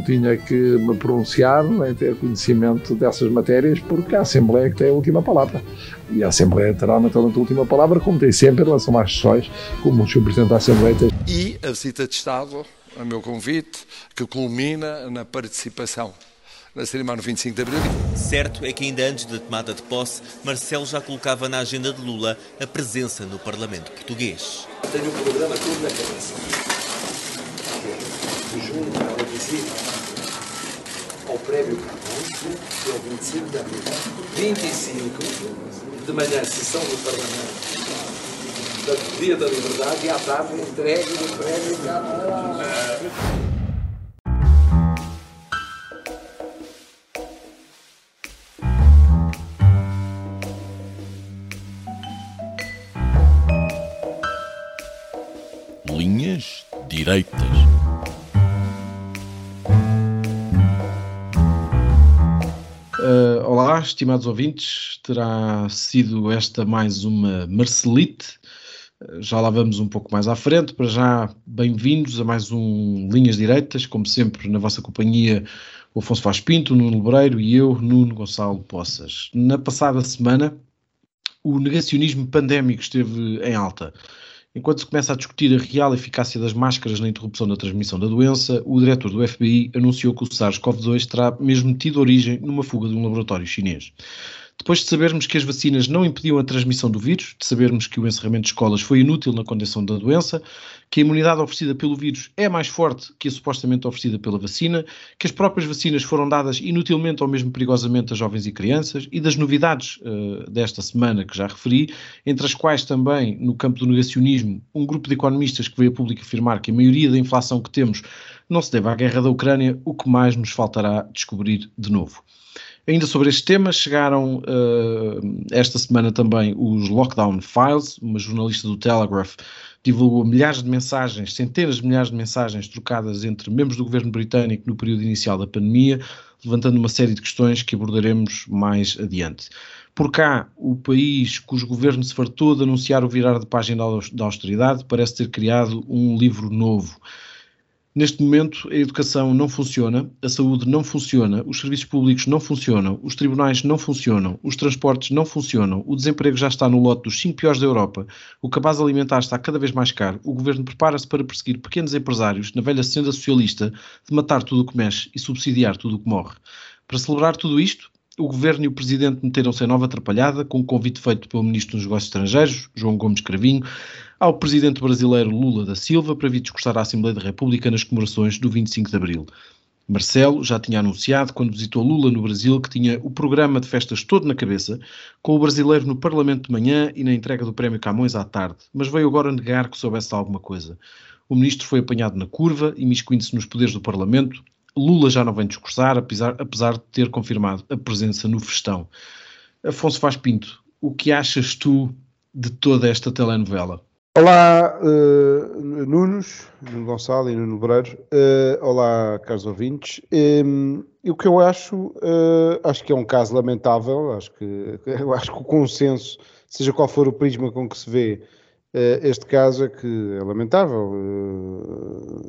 Não tinha que me pronunciar nem ter conhecimento dessas matérias, porque a Assembleia que tem a última palavra. E a Assembleia terá naturalmente a última palavra, como tem sempre em relação às sessões, como o Sr. Presidente da Assembleia tem. E a visita de Estado, a meu convite, que culmina na participação na cerimónia no 25 de Abril. Certo é que ainda antes da tomada de posse, Marcelo já colocava na agenda de Lula a presença no Parlamento português. Tenho o programa todo na cabeça. De junho à visita ao Prémio Camões, que é o 25 de abril. 25 de manhã, sessão do Parlamento. Portanto, dia da liberdade e à tarde entregue do Prémio Camões. Linhas Direitas. Uh, olá, estimados ouvintes, terá sido esta mais uma Marcelite. Uh, já lá vamos um pouco mais à frente. Para já, bem-vindos a mais um Linhas Direitas, como sempre, na vossa companhia, o Afonso Vaz Pinto, Nuno Lebreiro e eu, Nuno Gonçalo Poças. Na passada semana, o negacionismo pandémico esteve em alta. Enquanto se começa a discutir a real eficácia das máscaras na interrupção da transmissão da doença, o diretor do FBI anunciou que o SARS-CoV-2 terá mesmo tido origem numa fuga de um laboratório chinês. Depois de sabermos que as vacinas não impediam a transmissão do vírus, de sabermos que o encerramento de escolas foi inútil na contenção da doença, que a imunidade oferecida pelo vírus é mais forte que a supostamente oferecida pela vacina, que as próprias vacinas foram dadas inutilmente ou mesmo perigosamente a jovens e crianças, e das novidades uh, desta semana que já referi, entre as quais também, no campo do negacionismo, um grupo de economistas que veio a público afirmar que a maioria da inflação que temos não se deve à guerra da Ucrânia, o que mais nos faltará descobrir de novo. Ainda sobre este tema, chegaram uh, esta semana também os Lockdown Files, uma jornalista do Telegraph divulgou milhares de mensagens, centenas de milhares de mensagens trocadas entre membros do governo britânico no período inicial da pandemia, levantando uma série de questões que abordaremos mais adiante. Por cá, o país cujo governo se fartou de anunciar o virar de página da austeridade parece ter criado um livro novo. Neste momento, a educação não funciona, a saúde não funciona, os serviços públicos não funcionam, os tribunais não funcionam, os transportes não funcionam, o desemprego já está no lote dos 5 piores da Europa, o cabaz alimentar está cada vez mais caro, o governo prepara-se para perseguir pequenos empresários na velha senda socialista de matar tudo o que mexe e subsidiar tudo o que morre. Para celebrar tudo isto, o governo e o presidente meteram-se em nova atrapalhada, com um convite feito pelo ministro dos Negócios Estrangeiros, João Gomes Cravinho, ao presidente brasileiro Lula da Silva para vir discursar à Assembleia da República nas comemorações do 25 de Abril. Marcelo já tinha anunciado, quando visitou Lula no Brasil, que tinha o programa de festas todo na cabeça, com o brasileiro no Parlamento de manhã e na entrega do Prémio Camões à tarde, mas veio agora negar que soubesse alguma coisa. O ministro foi apanhado na curva, e imiscuindo-se nos poderes do Parlamento. Lula já não vem discursar, apesar, apesar de ter confirmado a presença no festão. Afonso Faz Pinto, o que achas tu de toda esta telenovela? Olá, uh, Nunos, Nuno Gonçalo e Nuno Breiro. Uh, olá, caros ouvintes. Um, o que eu acho, uh, acho que é um caso lamentável. Acho que, eu acho que o consenso, seja qual for o prisma com que se vê este caso, é que é lamentável.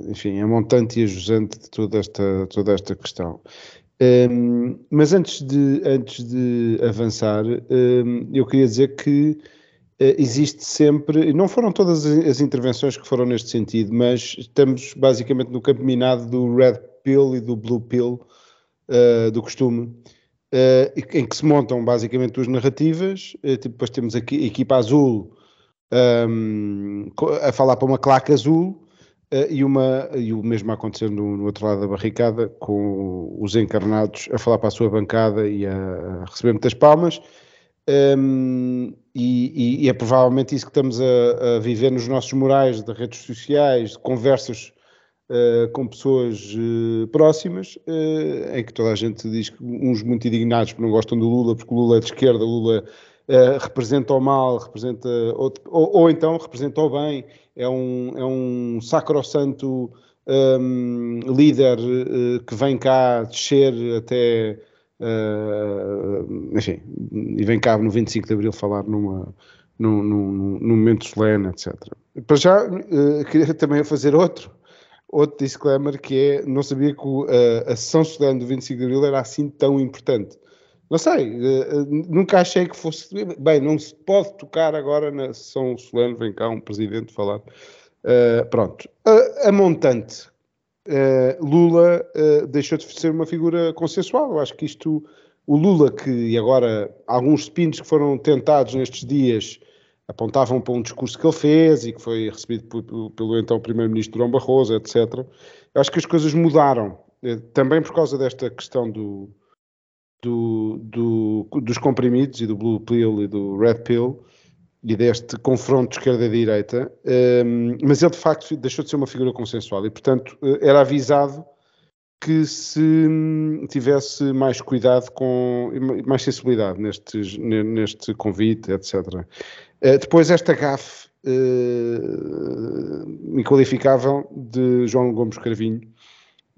enfim, é montante e ajusante de toda esta, toda esta questão. Um, mas antes de, antes de avançar, um, eu queria dizer que eh, existe sempre, não foram todas as intervenções que foram neste sentido, mas estamos basicamente no campo minado do red pill e do blue pill uh, do costume, uh, em que se montam basicamente duas narrativas, uh, depois temos aqui a equipa azul um, ehm, a falar para uma claque azul e, uma, e o mesmo a acontecer no, no, outro lado da barricada, com os encarnados a falar para a sua bancada e a receber muitas palmas, um, e, e, é provavelmente isso que estamos a, a, viver nos nossos morais de redes sociais, de conversas uh, com pessoas uh, próximas, uh, em que toda a gente diz que uns muito indignados porque não gostam do Lula, porque o Lula é de esquerda, o Lula representa o mal, representa, ou, ou, ou, então representa o bem, é um, é um sacrossanto um, líder que vem cá descer até. Enfim, e vem cá no 25 de Abril falar numa, num, num, num momento solene, etc. Para já, queria também fazer outro, outro disclaimer que é, não sabia que a, a sessão solene do 25 de Abril era assim tão importante. Não sei, uh, nunca achei que fosse. Bem, não se pode tocar agora na sessão solene, vem cá um presidente falar. Uh, pronto. Uh, a montante, Lula deixou de ser uma figura consensual. Eu acho que isto, o Lula, que e agora alguns spins que foram tentados nestes dias apontavam para um discurso que ele fez e que foi recebido pelo, pelo então Primeiro-Ministro Durão Barroso, etc. Eu acho que as coisas mudaram, eh, também por causa desta questão do, do, do, dos comprimidos e do Blue Pill e do Red Pill e deste confronto de esquerda e direita, ehm, mas ele de facto deixou de ser uma figura consensual e, portanto, eh, era avisado que se tivesse mais cuidado com mais sensibilidade neste convite, etc. Eh, depois esta gafe uh, inqualificável de João Gomes Cravinho,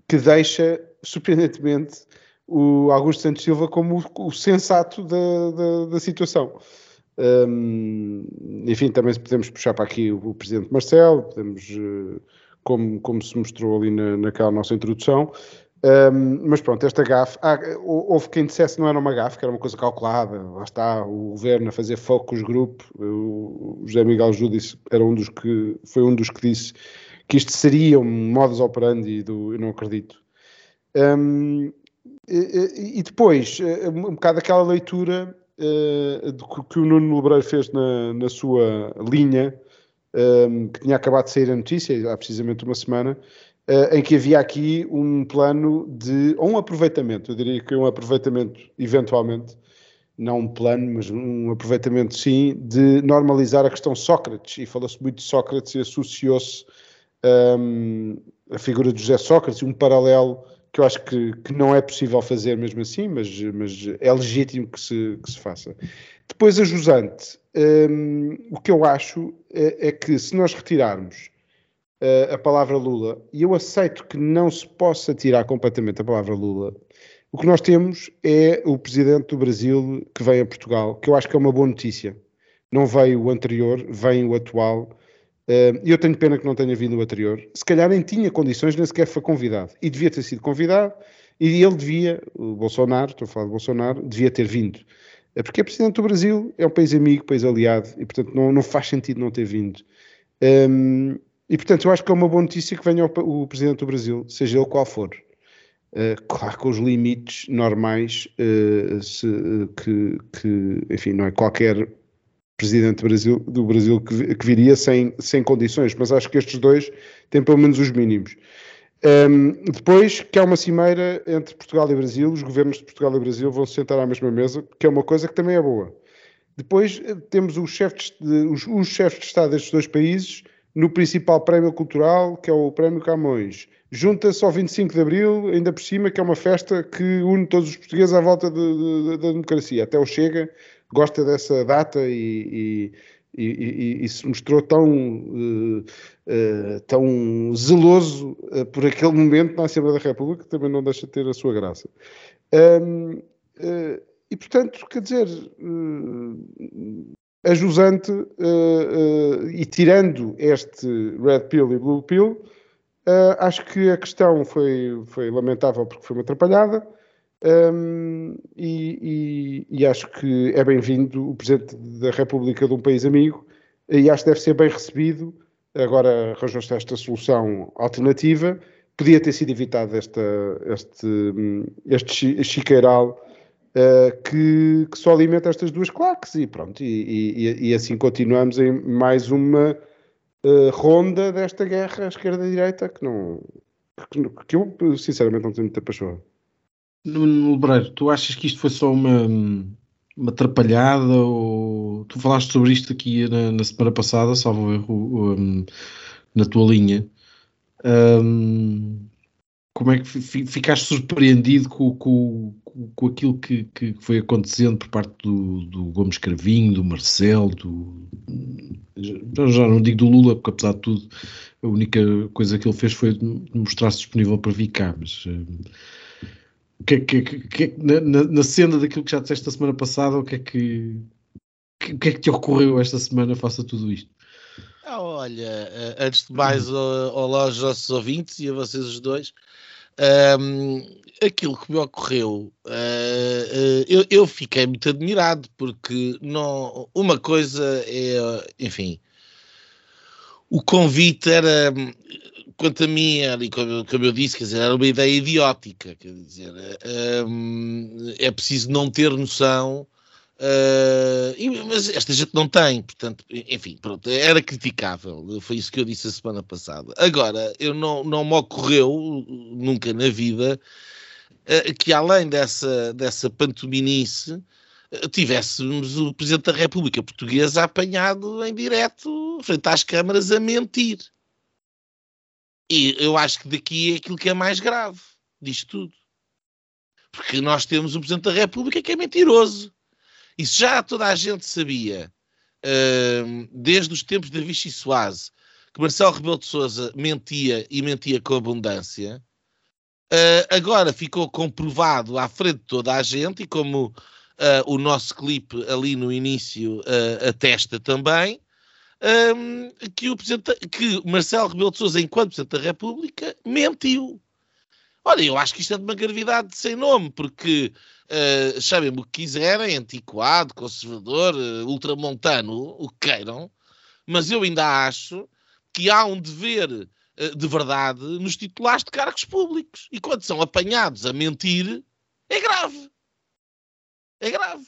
que deixa, surpreendentemente, o Augusto Santos Silva como o, o sensato da, da, da situação. Um, enfim, também podemos puxar para aqui o, o Presidente Marcelo, podemos, uh, como, como se mostrou ali na, naquela nossa introdução, um, mas pronto, esta gafe, ah, houve quem dissesse que não era uma gafe, que era uma coisa calculada, lá está, o governo a fazer focus group, o José Miguel Júdice era um dos que, foi um dos que disse que isto seria um modus operandi do eu não acredito. Um, e, e, depois, eh, um bocado aquela leitura uh, que o Nuno Lebreiro fez na, na sua linha, um, que tinha acabado de sair a notícia, há precisamente uma semana, uh, em que havia aqui um plano de, ou um aproveitamento, eu diria que um aproveitamento, eventualmente, não um plano, mas um aproveitamento sim, de normalizar a questão Sócrates, e falou-se muito de Sócrates e associou-se um, a figura de José Sócrates, um paralelo que eu acho que, que não é possível fazer mesmo assim, mas, mas é legítimo que se, que se faça. Depois, a jusante, um, o que eu acho é, é, que se nós retirarmos uh, a palavra Lula, e eu aceito que não se possa tirar completamente a palavra Lula, o que nós temos é o presidente do Brasil que vem a Portugal, que eu acho que é uma boa notícia. Não veio o anterior, vem o atual. Eu tenho pena que não tenha vindo o anterior. Se calhar nem tinha condições, nem sequer foi convidado. E devia ter sido convidado, e ele devia, o Bolsonaro, estou a falar de Bolsonaro, devia ter vindo. É porque é presidente do Brasil, é um país amigo, país aliado, e portanto não, não faz sentido não ter vindo. Um, e, portanto, eu acho que é uma boa notícia que venha o, o Presidente do Brasil, seja ele qual for. Uh, claro, com os limites normais, uh, se, uh, que, que, enfim, não é qualquer Presidente do Brasil, do Brasil que, que, viria sem, sem condições, mas acho que estes dois têm pelo menos os mínimos. Um, depois, que há uma cimeira entre Portugal e Brasil, os governos de Portugal e Brasil vão se sentar à mesma mesa, que é uma coisa que também é boa. Depois temos os chefes de, os, os chefes de Estado destes dois países no principal prémio cultural, que é o Prémio Camões. Junta-se ao 25 de Abril, ainda por cima, que é uma festa que une todos os portugueses à volta de, de, da democracia. Até o Chega gosta dessa data e, e, e, e se mostrou tão, uh, uh, tão zeloso uh, por aquele momento na Assembleia da República, que também não deixa de ter a sua graça. Um, e, portanto, quer dizer, a jusante, e tirando este Red Pill e Blue Pill, acho que a questão foi, foi lamentável porque foi uma atrapalhada. Um, e, e, e, acho que é bem-vindo o Presidente da República de um país amigo e acho que deve ser bem recebido. Agora arranjou-se esta solução alternativa. Podia ter sido evitado esta, este, este chiqueiral uh, que, que, só alimenta estas duas claques e pronto, e, e, assim continuamos em mais uma uh, ronda desta guerra esquerda-direita que não que, que, eu sinceramente não tenho muita paixão. No Lebreiro, tu achas que isto foi só uma, uma atrapalhada ou tu falaste sobre isto aqui na, na semana passada, salvo erro, um, na tua linha. Um, como é que ficaste surpreendido com, com, com aquilo que, que, foi acontecendo por parte do, do Gomes Cravinho, do Marcelo, do, já não digo do Lula, porque apesar de tudo a única coisa que ele fez foi mostrar-se disponível para vir cá, mas que, que, que, na, na cena daquilo que já disseste a semana passada, o que é que, o que é que te ocorreu esta semana face a tudo isto? Ah, olha, eh, antes de mais, olá aos nossos ouvintes e a vocês os dois. Um, aquilo que me ocorreu, uh, uh, eu, eu, fiquei muito admirado, porque não, uma coisa é, enfim, o convite era, quanto a mim, era, como, como eu disse, quer dizer, era uma ideia idiótica, quer dizer, um, é preciso não ter noção Uh, mas esta gente não tem, portanto, enfim, pronto, era criticável. Foi isso que eu disse a semana passada. Agora, eu não, não me ocorreu nunca na vida uh, que além dessa, dessa pantominice uh, tivéssemos o Presidente da República Portuguesa apanhado em direto frente às câmaras a mentir. E eu acho que daqui é aquilo que é mais grave disto tudo. Porque nós temos um Presidente da República que é mentiroso isso já toda a gente sabia, uh, desde os tempos de Vichy Soase, que Marcelo Rebelo de Sousa mentia e mentia com abundância. Uh, agora ficou comprovado à frente de toda a gente, e como uh, o nosso clipe ali no início atesta também, um, que, o que Marcelo Rebelo de Sousa, enquanto Presidente da República, mentiu. Olha, eu acho que isto é de uma gravidade sem nome, porque uh, chamem o que quiserem, antiquado, conservador, uh, ultramontano, o que queiram, mas eu ainda acho que há um dever uh, de verdade nos titulares de cargos públicos. E quando são apanhados a mentir, é grave. É grave.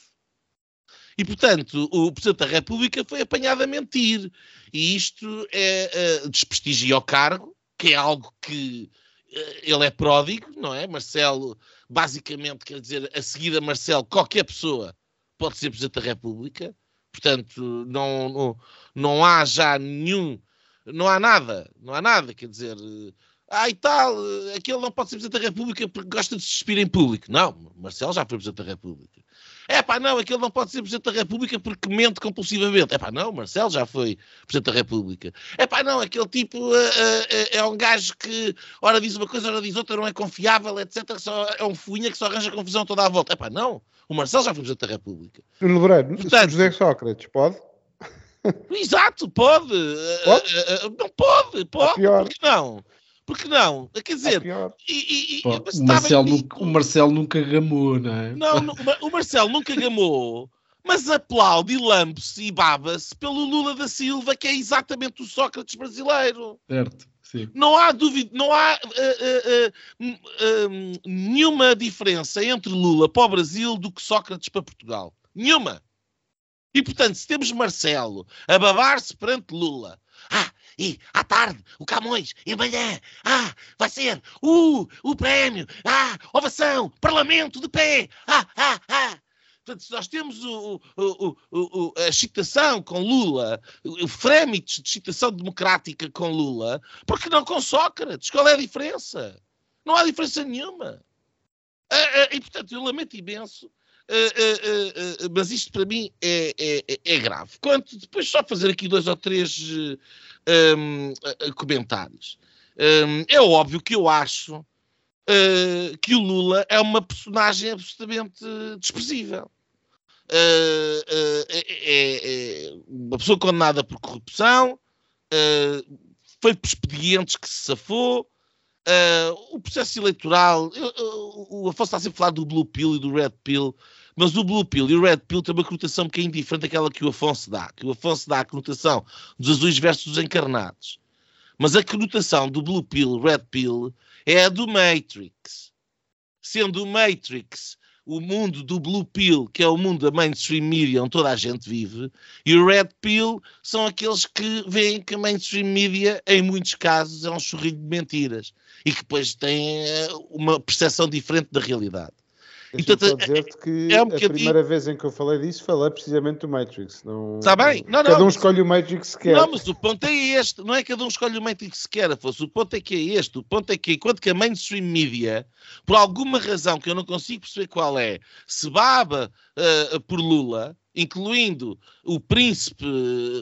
E, portanto, o Presidente da República foi apanhado a mentir. E isto é, uh, desprestigia o cargo, que é algo que uh, ele é pródigo, não é? Marcelo basicamente, quer dizer, a seguir a Marcelo, qualquer pessoa pode ser Presidente da República, portanto, não, não, não há já nenhum, não há nada, não há nada, quer dizer, ah, e tal, aquele não pode ser Presidente da República porque gosta de se despir em público. Não, Marcelo já foi Presidente da República. É pá, não, aquele não pode ser Presidente da República porque mente compulsivamente. É pá, não, Marcelo já foi Presidente da República. É pá, não, aquele tipo uh, uh, é um gajo que ora diz uma coisa, ora diz outra, não é confiável, etc. Só, é um fuinha que só arranja confusão toda à volta. É pá, não, o Marcelo já foi Presidente da República. Lebreiro, Portanto, José Sócrates, pode? Exato, pode. pode? Uh, não pode, pode. Porque não? Porque não? Quer dizer, e, e, Pô, o, Marcelo nunca, o Marcelo nunca gamou, não é? Não, o Marcelo nunca gamou, mas aplaude e lambe-se e baba-se pelo Lula da Silva, que é exatamente o Sócrates brasileiro. Certo. Sim. Não há dúvida, não há uh, uh, uh, nenhuma diferença entre Lula para o Brasil do que Sócrates para Portugal. Nenhuma. E portanto, se temos Marcelo a babar-se perante Lula, e à tarde o Camões, e amanhã, ah, vai ser uh, o prémio, ah, ovação, parlamento de pé, ah, ah, ah. Portanto, se nós temos o, o, o, a excitação com Lula, o frémitos de excitação democrática com Lula, porque não com Sócrates? Qual é a diferença? Não há diferença nenhuma. Ah, ah, e, portanto, eu lamento imenso Uh, uh, uh, mas isto para mim é, é, é, grave. Quanto depois só fazer aqui dois ou três um, comentários. Um, é óbvio que eu acho uh, que o Lula é uma personagem absolutamente desprezível. É, é, é, uma pessoa condenada por corrupção, foi por expedientes que se safou. O processo eleitoral, eu, eu, o Afonso está sempre a falar do Blue Pill e do Red Pill. Mas o Blue Pill e o Red Pill têm uma conotação um bocadinho diferente daquela que o Afonso dá. Que o Afonso dá a conotação dos azuis versus dos encarnados. Mas a conotação do Blue Pill, Red Pill, é a do Matrix. Sendo o Matrix o mundo do Blue Pill, que é o mundo da mainstream media onde toda a gente vive, e o Red Pill são aqueles que veem que a mainstream media, em muitos casos, é um churrilho de mentiras e que depois têm eh, uma percepção diferente da realidade. Deixa-me Então, dizer-te que é um a primeira vez em que eu falei disso, falei precisamente do Matrix. Não, Está bem? Não, Cada não. um escolhe o Matrix que quer. Não, mas o ponto é este. Não é cada um escolhe o Matrix que quer, fosse. O ponto é que é este. O ponto é que enquanto que a mainstream media, por alguma razão que eu não consigo perceber qual é, se baba ah, por Lula, incluindo o príncipe,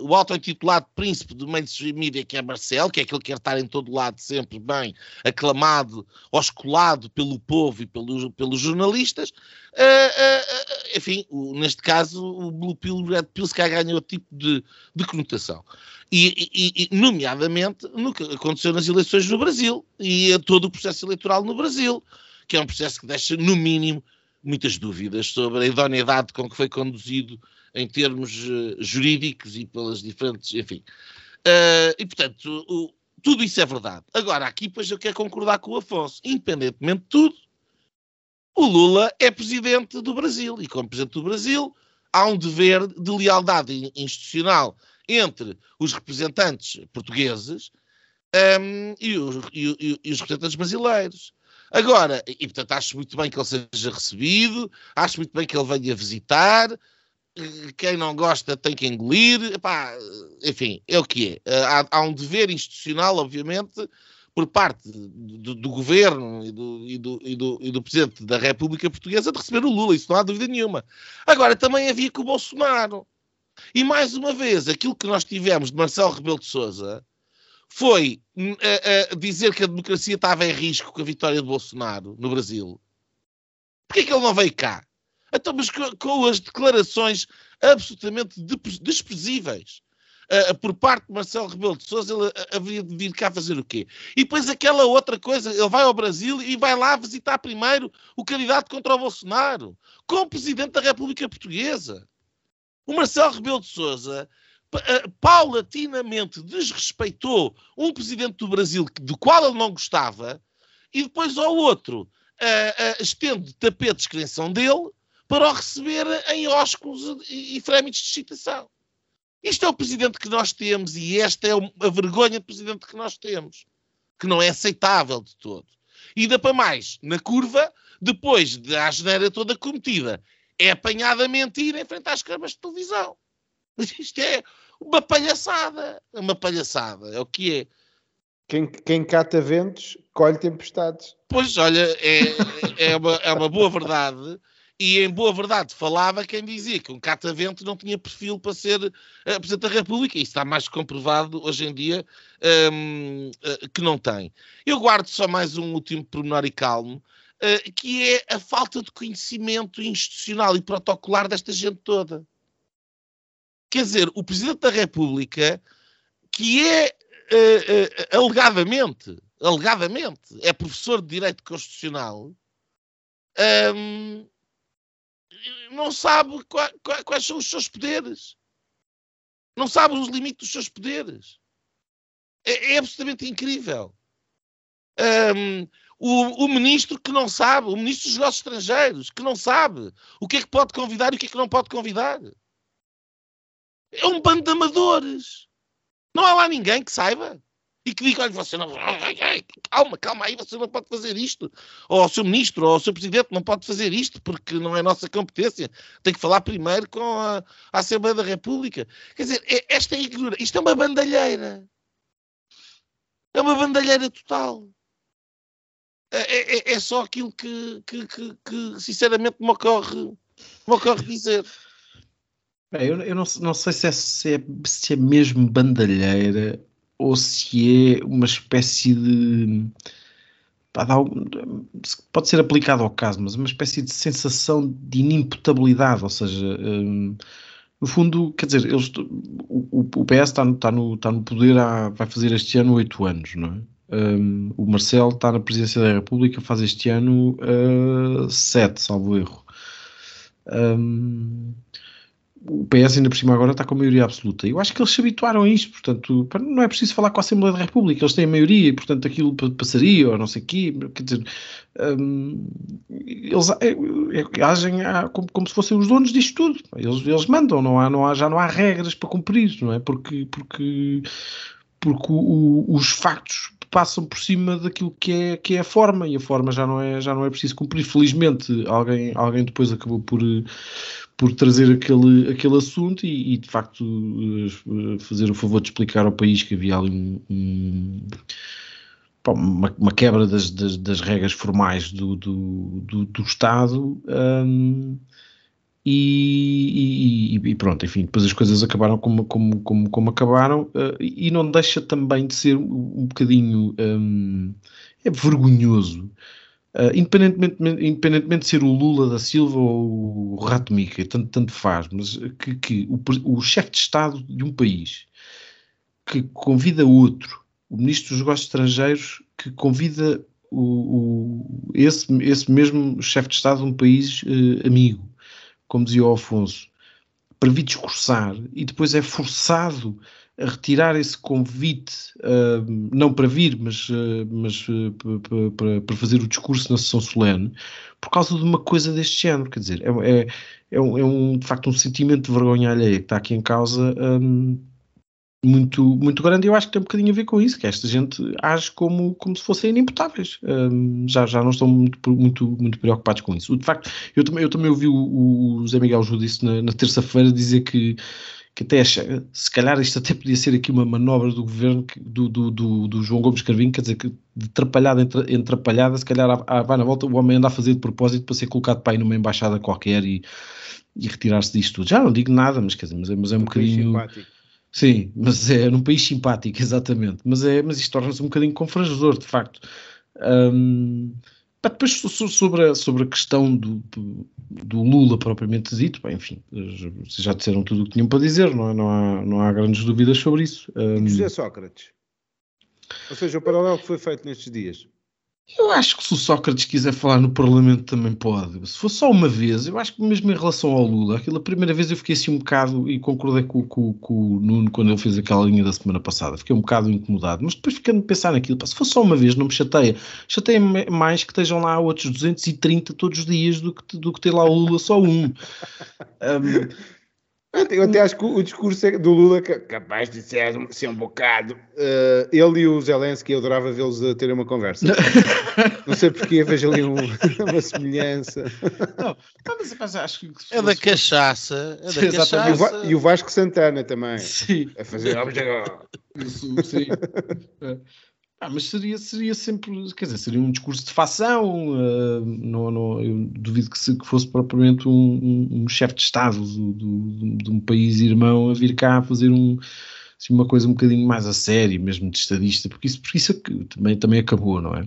o auto-intitulado príncipe do mainstream media, que é Marcelo, que é aquele que quer estar em todo lado sempre bem aclamado, osculado pelo povo e pelos, pelos jornalistas, ah, ah, enfim, o- neste caso, o Blue Pill, o Red Pill, se calhar ganha outro tipo de, de conotação. E, e- e, nomeadamente, no que aconteceu nas eleições no Brasil e todo o processo eleitoral no Brasil, que é um processo que deixa, no mínimo, muitas dúvidas sobre a idoneidade com que foi conduzido em termos eh, jurídicos e pelas diferentes, enfim. Eh, e, portanto, o- tudo isso é verdade. Agora, aqui, pois, eu quero concordar com o Afonso. Independentemente de tudo, o Lula é presidente do Brasil. E, como presidente do Brasil, há um dever de lealdade in- institucional entre os representantes portugueses hum, e, os, e- e- e os representantes brasileiros. Agora, e portanto acho muito bem que ele seja recebido, acho muito bem que ele venha visitar, quem não gosta tem que engolir, Epá, enfim, é o que é. Eh, Há, há um dever institucional, obviamente, por parte do, do governo e do, e, do, e, e do Presidente da República Portuguesa de receber o Lula, isso não há dúvida nenhuma. Agora, também havia com o Bolsonaro. E mais uma vez, aquilo que nós tivemos de Marcelo Rebelo de Souza foi a- a dizer que a democracia estava em risco com a vitória de Bolsonaro no Brasil. Porquê que ele não veio cá? Então, mas com, com as declarações absolutamente desprezíveis ah, por parte de Marcelo Rebelo de Sousa, ele haveria de vir cá fazer o quê? E depois aquela outra coisa, ele vai ao Brasil e vai lá visitar primeiro o candidato contra o Bolsonaro, com o Presidente da República Portuguesa. O Marcelo Rebelo de Sousa paulatinamente desrespeitou um presidente do Brasil do qual ele não gostava e depois ao outro ah, ah, estende tapetes que nem são dele para o receber em ósculos e, frémitos de excitação. Isto é o presidente que nós temos e esta é a vergonha de presidente que nós temos, que não é aceitável de todo. E ainda para mais, na curva, depois da asneira toda cometida, é apanhada a mentir em frente às câmaras de televisão. Isto é uma palhaçada. É uma palhaçada. É o que é. Quem, quem cata ventos, colhe tempestades. Pois, olha, é, é, uma, é uma boa verdade. E em boa verdade falava quem dizia que um catavento não tinha perfil para ser eh, Presidente da República. Isso está mais comprovado hoje em dia hum, eh, que não tem. Eu guardo só mais um último pormenor e calmo, eh, que é a falta de conhecimento institucional e protocolar desta gente toda. Quer dizer, o Presidente da República, que é eh, eh, alegadamente, alegadamente, é professor de Direito Constitucional, hum, não sabe qua- qua- quais são os seus poderes. Não sabe os limites dos seus poderes. É, é absolutamente incrível. Hum, o, o ministro que não sabe, o ministro dos negócios estrangeiros, que não sabe o que é que pode convidar e o que é que não pode convidar. É um bando de amadores. Não há lá ninguém que saiba e que diga, olha, você não. Calma, calma aí, você não pode fazer isto. Ou o seu ministro, ou o seu presidente não pode fazer isto porque não é nossa competência. Tem que falar primeiro com a, a Assembleia da República. Quer dizer, é- esta é ignorância. Isto é uma bandalheira. É uma bandalheira total. É, é- é só aquilo que, que- que- que, sinceramente me ocorre, me ocorre dizer. Bem, eu, eu não, não sei se é, se, é, se é mesmo bandalheira ou se é uma espécie de. um- pode ser aplicado ao caso, mas uma espécie de sensação de inimputabilidade, ou seja, hum, no fundo, quer dizer, eles, o, o- PS está no, está, no, está no poder há, vai fazer este ano oito anos, não é? Hum, o Marcelo está na presidência da República, faz este ano ah, sete, salvo erro. Hum, o PS ainda por cima agora está com a maioria absoluta. Eu acho que eles se habituaram a isto, portanto, não é preciso falar com a Assembleia da República, eles têm a maioria e, portanto, aquilo pa- passaria ou não sei o quê, quer dizer, hum, eles é, é, agem como, como se fossem os donos disto tudo. Eles, eles mandam, não há, não há, já não há regras para cumprir, não é? Porque, porque, porque o- os factos passam por cima daquilo que é, que é a forma, e a forma já não é, já não é preciso cumprir. Felizmente, alguém, alguém depois acabou por, por trazer aquele, aquele assunto e, e de facto eh, fazer o favor de explicar ao país que havia ali um, um uma, uma, quebra das, das, das, regras formais do, do, do, do Estado um, e, e, e, pronto, enfim, depois as coisas acabaram como, como, como, como acabaram uh, e não deixa também de ser um, bocadinho um, é vergonhoso Uh, independentemente, independentemente de ser o Lula da Silva ou o Rato Mica, tanto, tanto faz, mas que, que o, o chefe de Estado de um país que convida outro, o ministro dos Negócios Estrangeiros, que convida o, o esse, esse mesmo chefe de Estado de um país uh, amigo, como dizia o Afonso, para vir discursar e depois é forçado retirar esse convite, uh, não para vir, mas, uh, mas uh, para, para fazer o discurso na sessão solene, por causa de uma coisa deste género. Quer dizer, é, é, é, um, é um, de facto um sentimento de vergonha alheia que está aqui em causa um, muito, muito grande. Eu acho que tem um bocadinho a ver com isso, que esta gente age como, como se fossem inimputáveis. Um, já, já não estão muito, muito, muito preocupados com isso. De facto, eu também, eu também ouvi o, o Zé Miguel Judice na, na terça-feira dizer que que até acha, se calhar isto até podia ser aqui uma manobra do governo do, do, do, do João Gomes Carvinho, quer dizer que de atrapalhada, se calhar vai na volta o homem anda a fazer de propósito para ser colocado para ir numa embaixada qualquer e, e retirar-se disto tudo. Já não digo nada, mas quer dizer, mas é, mas é um, um bocadinho. Simpático. Sim, mas é num país simpático, exatamente. Mas, é, mas isto torna-se um bocadinho confrangedor, de facto. Um, depois sobre a, sobre a questão do, do Lula propriamente dito, bem, enfim, já disseram tudo o que tinham para dizer, não, é? não, há, não há grandes dúvidas sobre isso. Um, José Sócrates, ou seja, o paralelo que foi feito nestes dias. Eu acho que se o Sócrates quiser falar no Parlamento também pode. Se for só uma vez, eu acho que mesmo em relação ao Lula, aquela primeira vez eu fiquei assim um bocado e concordei com, com, com o Nuno quando ele fez aquela linha da semana passada. Fiquei um bocado incomodado, mas depois ficando a pensar naquilo, se for só uma vez, não me chateia. Chateia mais que estejam lá outros 230 todos os dias do que, do que ter lá o Lula só um. um eu até acho que o discurso é do Lula capaz de ser, ser um bocado. Uh, ele e o Zelensky, eu adorava vê-los a terem uma conversa. não sei porque vejo ali um, uma semelhança. Não, mas, acho que é da cachaça. É da sim, cachaça. E o Vasco Santana também. Sim. A fazer. Isso, sim. Ah, mas seria, seria sempre, quer dizer, seria um discurso de facção, uh, não, não, eu duvido que, se, que fosse propriamente um, um, chefe de Estado do, do, de um país irmão a vir cá fazer um, assim, uma coisa um bocadinho mais a sério, mesmo de estadista, porque isso, porque isso é também, também acabou, não é?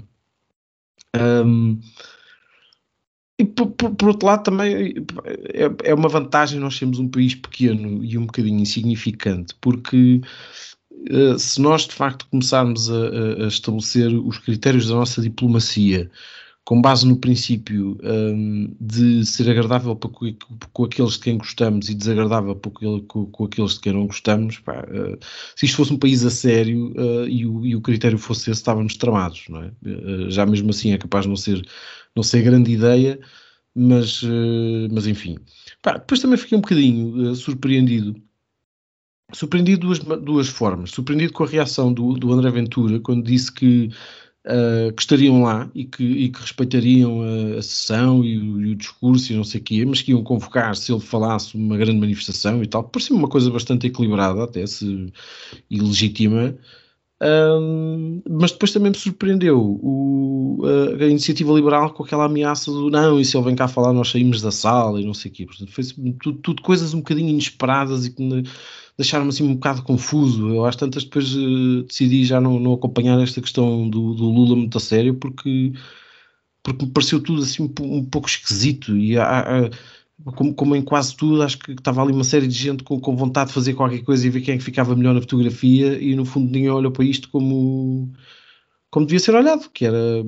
Um, e por, por, por, outro lado também é, é uma vantagem nós sermos um país pequeno e um bocadinho insignificante, porque se nós de facto começarmos a, a, estabelecer os critérios da nossa diplomacia com base no princípio um, de ser agradável para, com, com, aqueles de quem gostamos e desagradável para, com, com aqueles de quem não gostamos, pá, uh, se isto fosse um país a sério uh, e, o, e, o, critério fosse esse, estávamos tramados, não é? Uh, já mesmo assim é capaz de não ser, não ser grande ideia, mas, mas enfim. Pá, depois também fiquei um bocadinho surpreendido surpreendido de duas, duas formas. Surpreendido com a reação do, do André Ventura quando disse que, uh, que estariam lá e que, e que respeitariam a, a sessão e o, e o, discurso e não sei o quê, mas que iam convocar se ele falasse uma grande manifestação e tal. Parecia uma coisa bastante equilibrada, até se e legítima. Um, mas depois também me surpreendeu o, a, a, iniciativa liberal com aquela ameaça do não, e se ele vem cá falar, nós saímos da sala e não sei o quê. Portanto, foi tudo, tudo coisas um bocadinho inesperadas e que deixaram-me assim um bocado confuso. Eu às tantas depois uh, decidi já não, não, acompanhar esta questão do, do, Lula muito a sério porque, porque me pareceu tudo assim um, um pouco esquisito e há, há, como, como, em quase tudo, acho que estava ali uma série de gente com, com vontade de fazer qualquer coisa e ver quem é ficava melhor na fotografia e no fundo ninguém olhou para isto como como devia ser olhado, que era,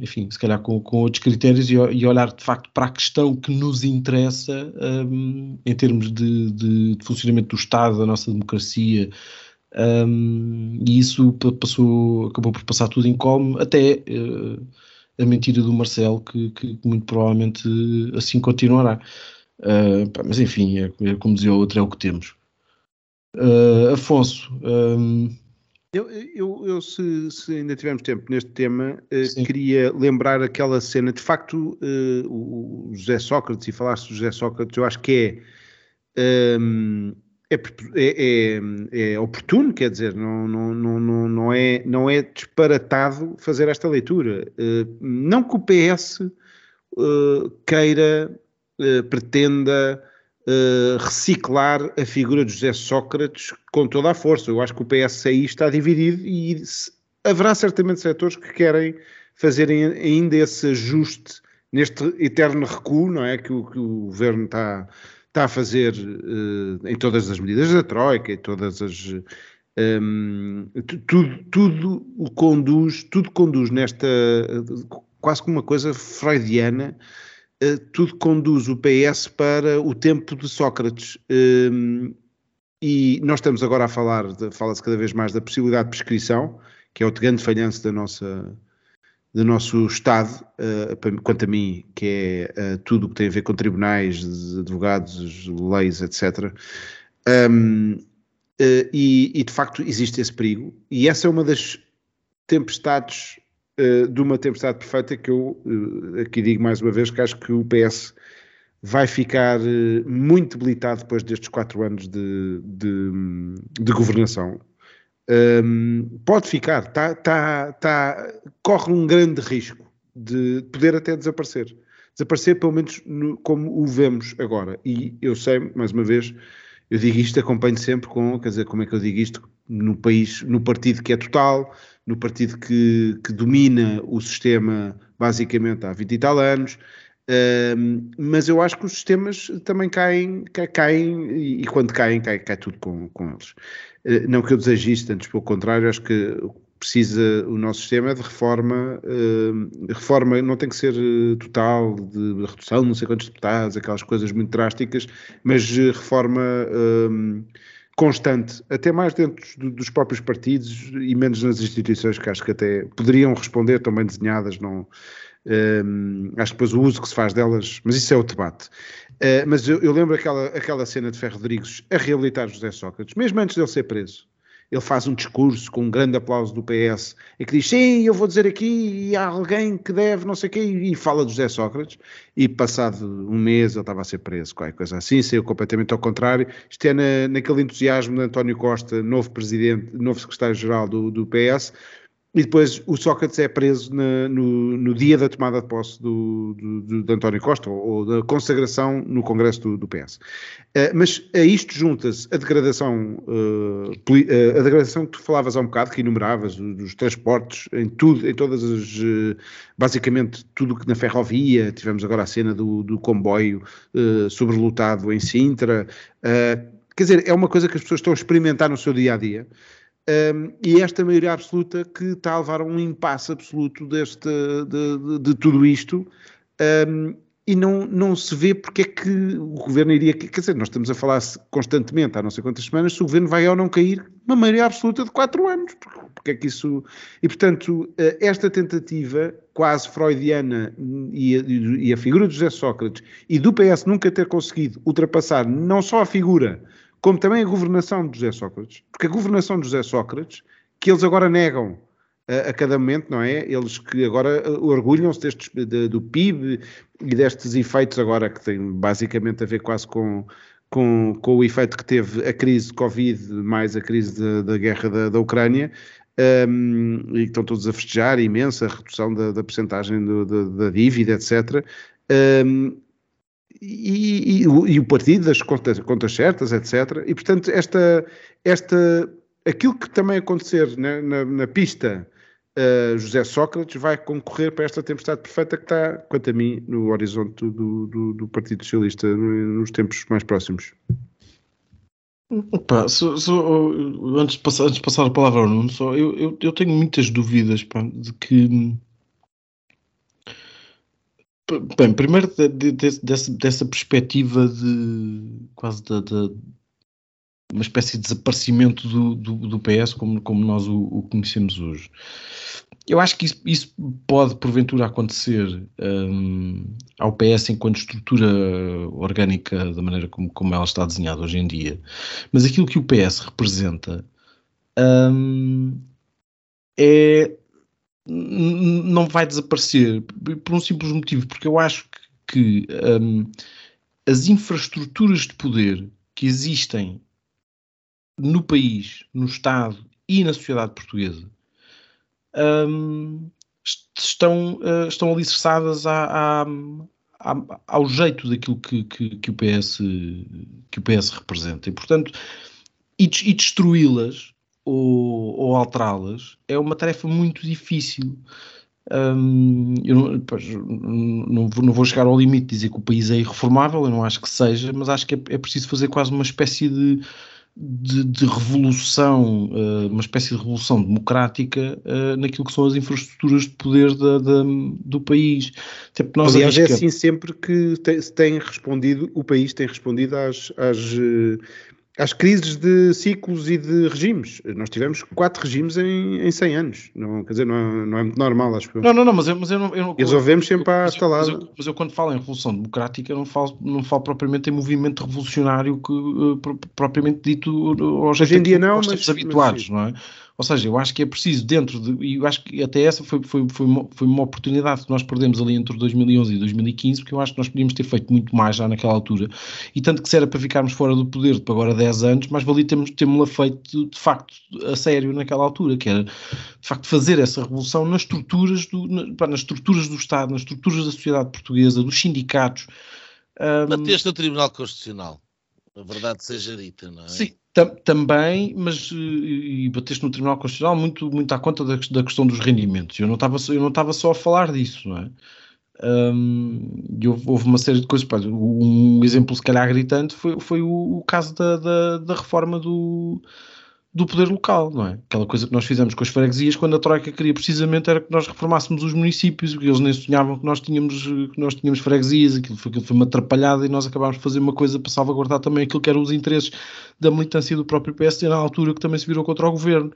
enfim, se calhar com, com outros critérios e, e, olhar de facto para a questão que nos interessa um, em termos de, de, de, funcionamento do Estado, da nossa democracia, um, e isso passou, acabou por passar tudo em como, até uh, a mentira do Marcelo, que, que, muito provavelmente assim continuará. Uh, pá, mas enfim, é, é, como dizia o outro, é o que temos. Uh, Afonso, um, Eu, eu, eu se, se, ainda tivermos tempo neste tema, uh, queria lembrar aquela cena. De facto, uh, o José Sócrates, e falaste do José Sócrates, eu acho que é, um, é, é, é, é, oportuno, quer dizer, não, não, não, não, é, não é disparatado fazer esta leitura. Uh, não que o PS queira, pretenda uh, reciclar a figura de José Sócrates com toda a força. Eu acho que o PSI está dividido e haverá certamente setores que querem fazer ainda esse ajuste neste eterno recuo, não é? Que o, que o governo está, está a fazer uh, em todas as medidas da Troika, em todas as. Um, ehm, tudo, tudo o conduz, tudo conduz nesta quase como uma coisa freudiana eh, tudo conduz o PS para o tempo de Sócrates. Ehm, e nós estamos agora a falar, fala-se cada vez mais da possibilidade de prescrição, que é o grande falhanço da nossa, do nosso Estado, eh, quanto a mim, que é eh, tudo o que tem a ver com tribunais, advogados, leis, etc. Ehm, e, e, de facto existe esse perigo, e essa é uma das tempestades de uma tempestade perfeita que eu uh, aqui digo mais uma vez que acho que o PS vai ficar uh, muito debilitado depois destes quatro anos de, de, de governação. Um, pode ficar, tá, tá, tá, corre um grande risco de poder até desaparecer. Desaparecer, pelo menos, no, como o vemos agora. E eu sei, mais uma vez, eu digo isto, acompanho sempre com, quer dizer, como é que eu digo isto? No país, no partido que é total, no partido que, que domina o sistema basicamente há 20 e tal anos, uh, mas eu acho que os sistemas também caem, caem e, e quando caem, cai, cai tudo com, com eles. Uh, não que eu deseje isto, antes pelo contrário, acho que precisa o nosso sistema de reforma, uh, reforma não tem que ser total, de redução, não sei quantos deputados, aquelas coisas muito drásticas, mas reforma constante, até mais dentro do, dos próprios partidos e menos nas instituições que acho que até poderiam responder, também desenhadas, não, um, acho que depois o uso que se faz delas, mas isso é o debate. Uh, mas eu, eu, lembro aquela, aquela cena de Ferro Rodrigues a reabilitar José Sócrates, mesmo antes dele ser preso ele faz um discurso com um grande aplauso do PS e que diz, sim, eu vou dizer aqui, e há alguém que deve, não sei o quê, e fala de José Sócrates, e passado um mês ele estava a ser preso, qualquer coisa assim, saiu completamente ao contrário, isto é na, naquele entusiasmo de António Costa, novo presidente, novo secretário-geral do, do PS, e depois o Sócrates é preso na, no, no, dia da tomada de posse do, do, de António Costa, ou, ou, da consagração no Congresso do, do PS. Uh, eh, mas a isto junta-se a degradação, uh, a degradação que tu falavas há um bocado, que enumeravas, dos transportes, em tudo, em todas as, uh, basicamente tudo que na ferrovia, tivemos agora a cena do, do comboio sobrelotado em Sintra, quer dizer, é uma coisa que as pessoas estão a experimentar no seu dia a dia um, e esta maioria absoluta que está a levar a um impasse absoluto deste, de, de, de tudo isto, um, e não, não se vê porque é que o governo iria. Quer dizer, nós estamos a falar constantemente há não sei quantas semanas se o governo vai ou não cair uma maioria absoluta de quatro anos. Porque é que isso. E portanto, eh, esta tentativa quase freudiana e a, e a figura de José Sócrates e do PS nunca ter conseguido ultrapassar não só a figura como também a governação de José Sócrates, porque a governação de José Sócrates, que eles agora negam a, cada momento, não é? Eles que agora uh, orgulham-se destes, de, do PIB e destes efeitos agora que têm basicamente a ver quase com, com, com o efeito que teve a crise de Covid mais a crise da, da guerra da, da Ucrânia, um, e que estão todos a festejar imensa redução da, da percentagem do, da, da, dívida, etc. Um, e, e, e, o partido das contas, contas, certas, etc. E, portanto, esta, esta, aquilo que também acontecer na, na, na pista uh, José Sócrates vai concorrer para esta tempestade perfeita que está, quanto a mim, no horizonte do, do, do Partido Socialista nos tempos mais próximos. So, so, antes, de passar, antes de passar a palavra ao Nuno, só, eu, eu, eu tenho muitas dúvidas pá, de que Bem, primeiro de, de, de, dessa, dessa perspectiva de quase de, uma espécie de desaparecimento do, do, do PS como, como nós o, o, conhecemos hoje. Eu acho que isso, isso pode porventura acontecer um, ao PS enquanto estrutura orgânica da maneira como, como ela está desenhada hoje em dia, mas aquilo que o PS representa um, é, não vai desaparecer por um simples motivo, porque eu acho que, que um, as infraestruturas de poder que existem no país, no Estado e na sociedade portuguesa um, estão, uh, estão alicerçadas à, ao jeito daquilo que, que, que, o PS, que o PS representa. E, portanto, e, e destruí-las ou, ou alterá-las é uma tarefa muito difícil. Eu não, pois, não, vou, não, vou, chegar ao limite de dizer que o país é irreformável, eu não acho que seja, mas acho que é, é preciso fazer quase uma espécie de, de, de revolução, uh, uma espécie de revolução democrática uh, naquilo que são as infraestruturas de poder da, da, do país. Até nós Aliás, é assim sempre que tem, tem respondido, o país tem respondido às, às uh, às crises de ciclos e de regimes. Nós tivemos quatro regimes em, em 100 anos. Não, quer dizer, não é, não é muito normal, acho que. Não, não, não, mas eu, mas eu não. Eu não resolvemos sempre à estalada. Mas, mas, eu, quando falo em revolução democrática, não falo, não falo propriamente em movimento revolucionário que, uh, propriamente dito hoje, hoje em dia não, mas, habituados, mas, não é? Ou seja, eu acho que é preciso dentro de, e eu acho que até essa foi, foi, foi, uma, foi uma oportunidade que nós perdemos ali entre 2011 e 2015, porque eu acho que nós podíamos ter feito muito mais já naquela altura, e tanto que se era para ficarmos fora do poder para agora 10 anos, mas valia termos, termos-la feito de facto a sério naquela altura, que era de facto fazer essa revolução nas estruturas do, na, nas estruturas do Estado, nas estruturas da sociedade portuguesa, dos sindicatos. Um, Bateste no Tribunal Constitucional, a verdade seja dita, não é? Sim, também, mas e bateste no Tribunal Constitucional muito, muito à conta da, da questão dos rendimentos. Eu não estava eu não estava só a falar disso, não é? Um, e houve, houve, uma série de coisas. Um exemplo, se calhar, gritante foi, foi o, o caso da, da, da reforma do, do poder local, não é? Aquela coisa que nós fizemos com as freguesias quando a Troika queria precisamente era que nós reformássemos os municípios, porque eles nem sonhavam que nós tínhamos, que nós tínhamos freguesias, aquilo foi, aquilo foi uma atrapalhada e nós acabámos de fazer uma coisa para salvaguardar também aquilo que eram os interesses da militância do próprio PSD na altura que também se virou contra o governo.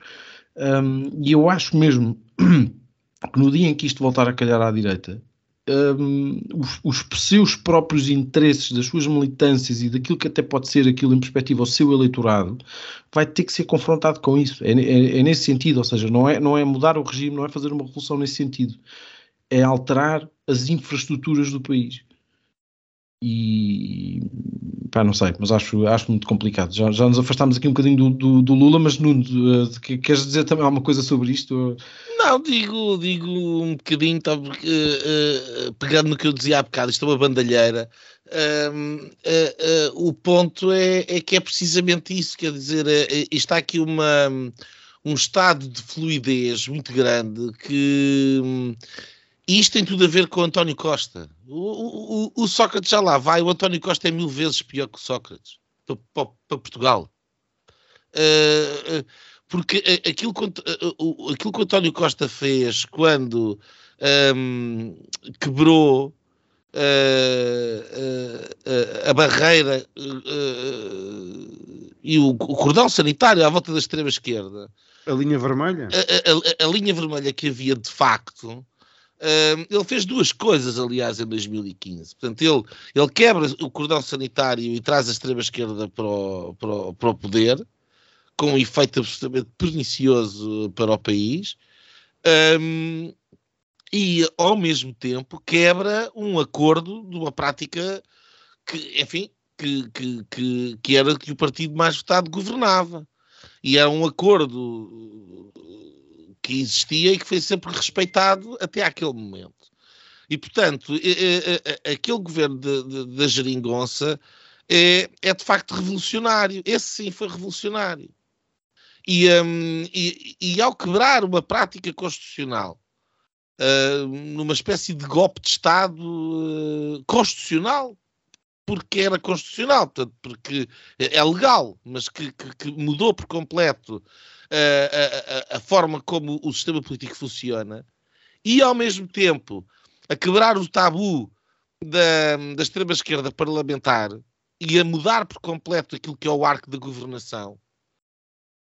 Um, e eu acho mesmo que no dia em que isto voltar a calhar à direita, um, os, os, seus próprios interesses, das suas militâncias e daquilo que até pode ser aquilo em perspectiva ao seu eleitorado, vai ter que ser confrontado com isso. É, é, é, nesse sentido, ou seja, não é, não é mudar o regime, não é fazer uma revolução nesse sentido, é alterar as infraestruturas do país. E pá, não sei, mas acho, acho muito complicado. Já, já nos afastámos aqui um bocadinho do, do, do Lula, mas Nuno, uh, queres dizer também alguma coisa sobre isto? Não, digo, digo um bocadinho, tá, uh, uh, pegando no que eu dizia há bocado, isto é uma bandalheira. o ponto é, é, que é precisamente isso, quer dizer, está aqui uma, um estado de fluidez muito grande que isto tem tudo a ver com o António Costa. O, o, o, Sócrates já lá vai, o António Costa é mil vezes pior que o Sócrates para, para, para Portugal. Uh, uh, porque aquilo que, uh, aquilo que o António Costa fez quando um, quebrou a barreira e o, o cordão sanitário à volta da extrema-esquerda. A linha vermelha? A, a, a, linha vermelha que havia de facto Uh, ele fez duas coisas, aliás, em 2015. Portanto, ele, ele quebra o cordão sanitário e traz a extrema-esquerda para o, para, para o poder, com um efeito absolutamente pernicioso para o país. Um, e, ao mesmo tempo, quebra um acordo de uma prática que, enfim, que, que, que, que era que o partido mais votado governava. E era um acordo que existia e que foi sempre respeitado até aquele momento. E, portanto, aquele governo da geringonça é, é, de facto revolucionário. Esse sim foi revolucionário. E, um, e, e ao quebrar uma prática constitucional, uh, numa espécie de golpe de Estado uh, constitucional, porque era constitucional, portanto, porque é legal, mas que, que, que mudou por completo a, a, a forma como o sistema político funciona e, ao mesmo tempo, a quebrar o tabu da, da extrema-esquerda parlamentar e a mudar por completo aquilo que é o arco da governação,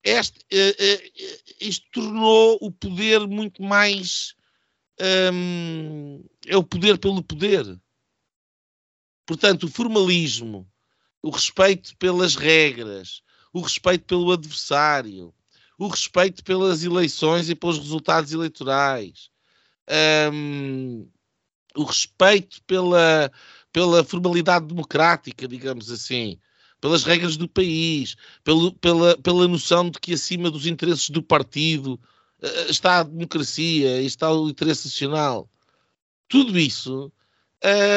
este, isto tornou o poder muito mais. Um, é o poder pelo poder. Portanto, o formalismo, o respeito pelas regras, o respeito pelo adversário, o respeito pelas eleições e pelos resultados eleitorais, um, o respeito pela, pela formalidade democrática, digamos assim, pelas regras do país, pelo, pela, pela noção de que acima dos interesses do partido uh, está a democracia, está o interesse nacional. Tudo isso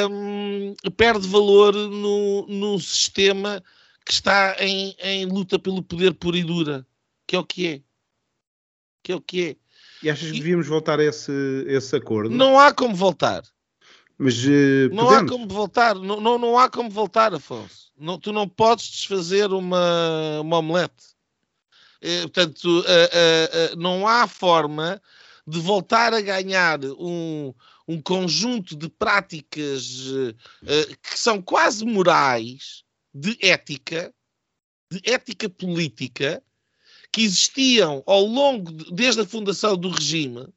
um, perde valor no, no sistema que está em, em, luta pelo poder puro e dura, que é o que é. Que é o que é. E achas que devíamos voltar a esse, esse acordo? Não há como voltar. Mas uh, não há como voltar, não, não, não há como voltar, Afonso. Não, tu não podes desfazer uma, uma omelete. Eh, portanto, uh, uh, não há forma de voltar a ganhar um, um conjunto de práticas que são quase morais, de ética, de ética política, que existiam ao longo, de, desde a fundação do regime,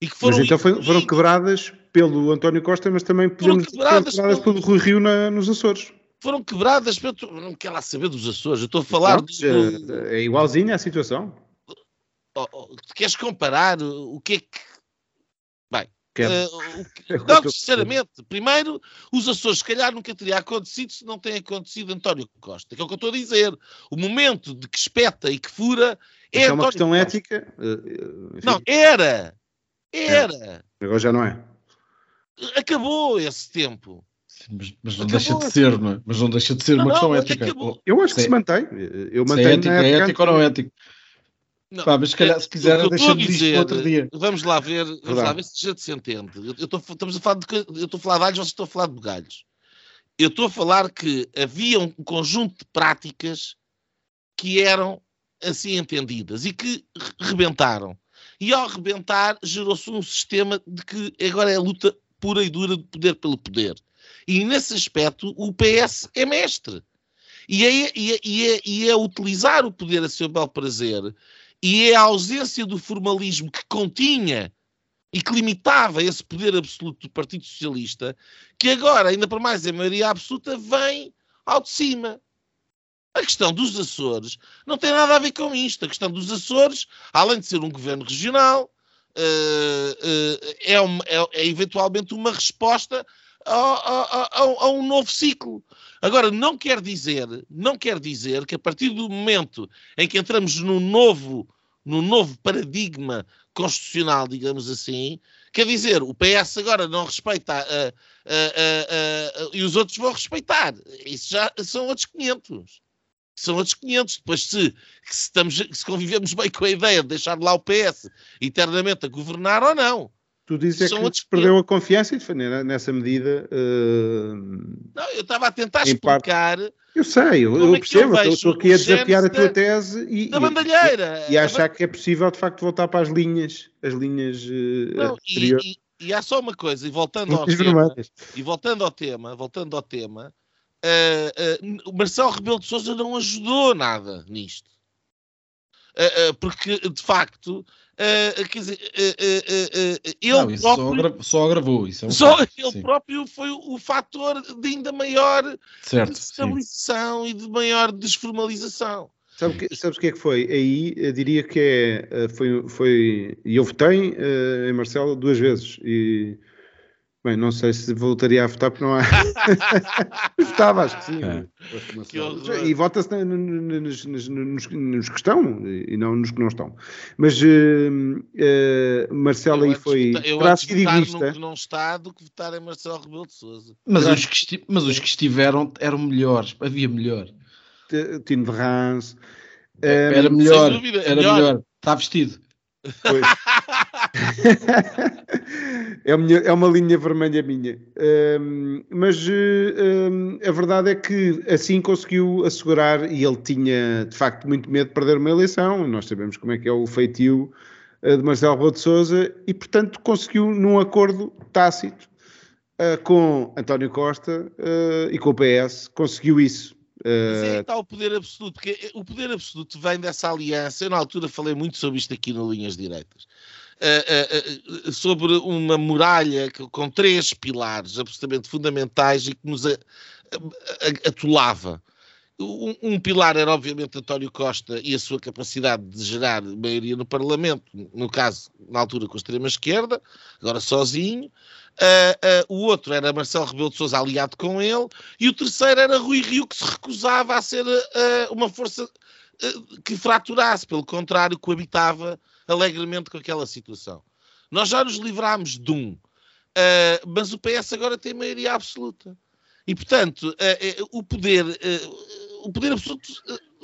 e que foram. Mas então foi, foram quebradas pelo António Costa, mas também podemos quebradas, quebradas pelo, pelo Rui Rio na, nos Açores. Foram quebradas pelo. Não quero lá saber dos Açores, eu estou a falar. Não, do, é igualzinha a situação. Oh, oh, queres comparar o que é que Uh, não, sinceramente, primeiro, os Açores, se calhar, nunca teria acontecido se não tem acontecido António Costa, que é o que eu estou a dizer. O momento de que espeta e que fura é. É uma questão Costa. ética. Uh, não, era. Era. É. Agora já não é. Acabou esse tempo. Mas, mas, não deixa de ser, não é? Mas não deixa de ser não, uma questão não, ética. Acabou. Eu acho que se, se mantém. Eu mantenho se é ética, é ético ou não é ético? Não, Pá, mas se calhar, se quiser, deixa-me dizer, outro dia. Vamos lá ver, vamos lá ver se a gente se entende. Eu, eu tô, estamos a falar de, eu estou a falar de alhos, vocês estão a falar de bugalhos. Eu estou a falar que havia um conjunto de práticas que eram assim entendidas e que rebentaram. E ao rebentar, gerou-se um sistema de que agora é a luta pura e dura de poder pelo poder. E nesse aspecto, o PS é mestre. E é, e é, e é, e é utilizar o poder a seu bel prazer e é a ausência do formalismo que continha e que limitava esse poder absoluto do Partido Socialista, que agora, ainda por mais a maioria absoluta, vem ao de cima. A questão dos Açores não tem nada a ver com isto. A questão dos Açores, além de ser um governo regional, é, uma, é, é eventualmente uma resposta a, a, a, a, um novo ciclo. Agora, não quer dizer, não quer dizer que a partir do momento em que entramos no novo, no novo paradigma constitucional, digamos assim, quer dizer, o PS agora não respeita e os outros vão respeitar. Isso já são outros 500. São outros 500. Depois, se, se, estamos, se convivemos bem com a ideia de deixar lá o PS eternamente a governar ou não. Tu dizes é que se perdeu a confiança e nessa medida. Uh, não, eu estava a tentar explicar. Parte, eu sei, eu, eu é percebo, eu estou aqui a desafiar a tua tese e, da bandalheira. E, e achar que é possível de facto voltar para as linhas, as linhas uh, não, e, e, há só uma coisa, e voltando ao tema, e voltando ao tema, voltando ao tema, uh, uh, Marcelo Rebelo de Sousa não ajudou nada nisto. porque de facto Uh, quer dizer, uh, uh, ele não, próprio, só, só agravou isso. É um só fato, ele sim. próprio foi o, o fator de ainda maior certo, estabilização e de maior desformalização. Sabe que, sabes o que é que foi? Aí eu diria que é, foi, foi. E eu votei em Marcelo duas vezes. E Bem, não sei se voltaria a votar porque não há. Votava, acho que sim. É. Que e vota-se nos, nos, nos, nos, que estão e não nos que não estão. Mas uh, uh, Marcelo aí foi. Eu sido egoísta. No que não está do que votar em Marcelo Rebelo de Souza. Mas, os que, mas os que estiveram eram melhores, havia melhor. Tino de Rans. Era melhor, era melhor. melhor. Está vestido. Pois. é, minha, é, uma linha vermelha minha. Um, mas um, a verdade é que assim conseguiu assegurar, e ele tinha de facto muito medo de perder uma eleição. Nós sabemos como é que é o feitio uh, de Marcelo Rebelo de Souza, e portanto conseguiu num acordo tácito uh, com António Costa uh, e com o PS, conseguiu isso. Mas é está o poder absoluto, porque o poder absoluto vem dessa aliança. Eu, na altura, falei muito sobre isto aqui no Linhas Direitas. Uh, uh, uh, sobre uma muralha com três pilares absolutamente fundamentais e que nos atolava. um, um, pilar era, obviamente, António Costa e a sua capacidade de gerar maioria no Parlamento, no caso, na altura, com a extrema-esquerda, agora sozinho. Uh, uh, o outro era Marcelo Rebelo de Sousa aliado com ele, e o terceiro era Rui Rio, que se recusava a ser uh, uma força que fraturasse, pelo contrário, coabitava alegremente com aquela situação. Nós já nos livrámos de um, mas o PS agora tem maioria absoluta. E, portanto, o poder, o poder absoluto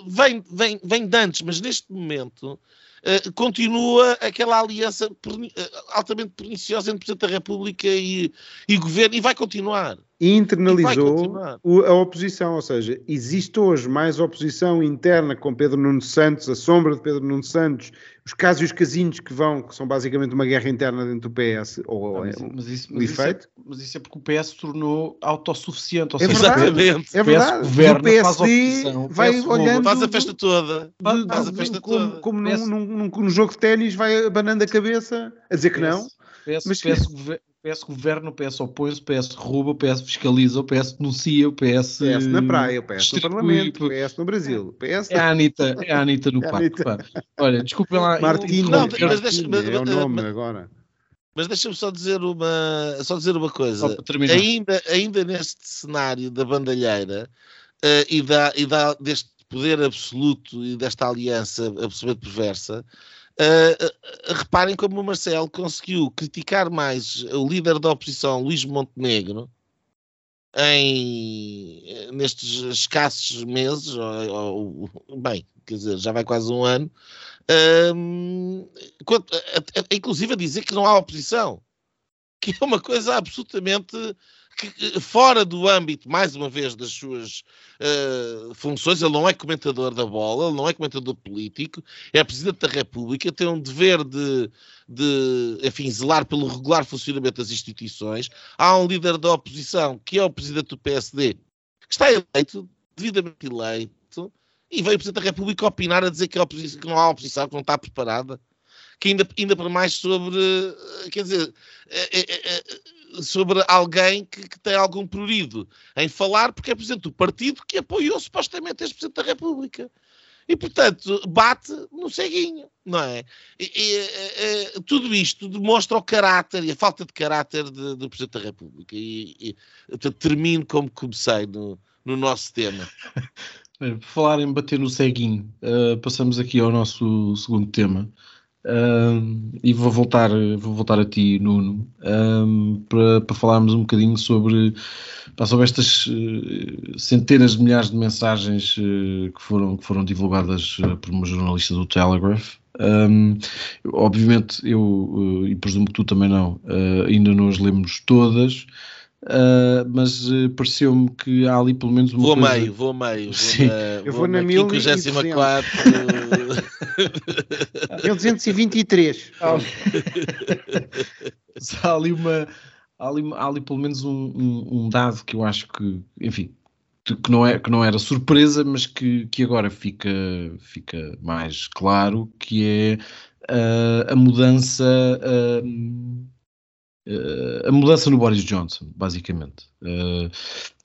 vem, vem, vem de antes, mas neste momento uh, continua aquela aliança perni uh, altamente perniciosa entre Presidente da República e, e Governo e vai continuar. E internalizou e a oposição, ou seja, existe hoje mais oposição interna com Pedro Nuno Santos, a sombra de Pedro Nuno Santos, os casos e os casinhos que vão, que são basicamente uma guerra interna dentro do PS, ou mas, é mas isso, mas efeito. Isso é, mas isso é porque o PS se tornou autossuficiente, ou é seja, verdade, é verdade. O governo, o PSD faz vai olhando... Faz a festa toda. Faz, a festa como, toda. Como num, num, num, jogo de ténis vai abanando a cabeça a dizer que não. PS, mas PS, PS governa, o PS opõe-se, o PS rouba, o PS fiscaliza, o PS denuncia, o PS. PS na praia, o PS no Parlamento, o PS no Brasil. PS... É a Anitta, é a Anitta no é Paco. Olha, desculpem lá. Martino, não, mas deixa, mas, é o nome agora. Mas deixa-me só dizer uma, só dizer uma coisa. Ainda, ainda neste cenário da bandalheira uh, e, da, e da, deste poder absoluto e desta aliança absolutamente perversa, Uh, reparem como o Marcelo conseguiu criticar mais o líder da oposição, Luís Montenegro, em, nestes escassos meses, ou, ou, bem, quer dizer, já vai quase um ano, uh, quanto, inclusive a dizer que não há oposição, que é uma coisa absolutamente que, fora do âmbito, mais uma vez, das suas uh, funções, ele não é comentador da bola, ele não é comentador político, é Presidente da República, tem um dever de, de enfim, zelar pelo regular funcionamento das instituições. Há um líder da oposição, que é o Presidente do PSD, que está eleito, devidamente eleito, e veio o Presidente da República opinar a dizer que, a oposição, que não há oposição, que não está preparada que ainda, ainda para mais sobre, eh, quer dizer, é, é, é, sobre alguém que, que, tem algum prurido em falar, porque é Presidente do partido que apoiou supostamente este Presidente da República. E, portanto, bate no ceguinho, não é? E, e, e, tudo isto demonstra o caráter e a falta de caráter de, do Presidente da República. E, portanto, termino como comecei no, no nosso tema. Por falar em bater no ceguinho, uh, passamos aqui ao nosso segundo tema. Um, e vou voltar, vou voltar a ti, Nuno, para, para falarmos um bocadinho sobre, sobre estas uh, centenas de milhares de mensagens uh, que, foram, que foram divulgadas uh, por uma jornalista do Telegraph. Um, obviamente, eu, e presumo que tu também não, ainda não as lemos todas. Uh, mas uh, pareceu-me que há ali pelo menos uma vou coisa... meio, vou meio vou Sim. Na, eu vou, vou na, na 54 1223 há ali uma há ali, há ali pelo menos um, um, um, dado que eu acho que enfim que não, é, que não era surpresa mas que, que agora fica, fica mais claro que é uh, a mudança Uh, a mudança no Boris Johnson, basicamente. Uh,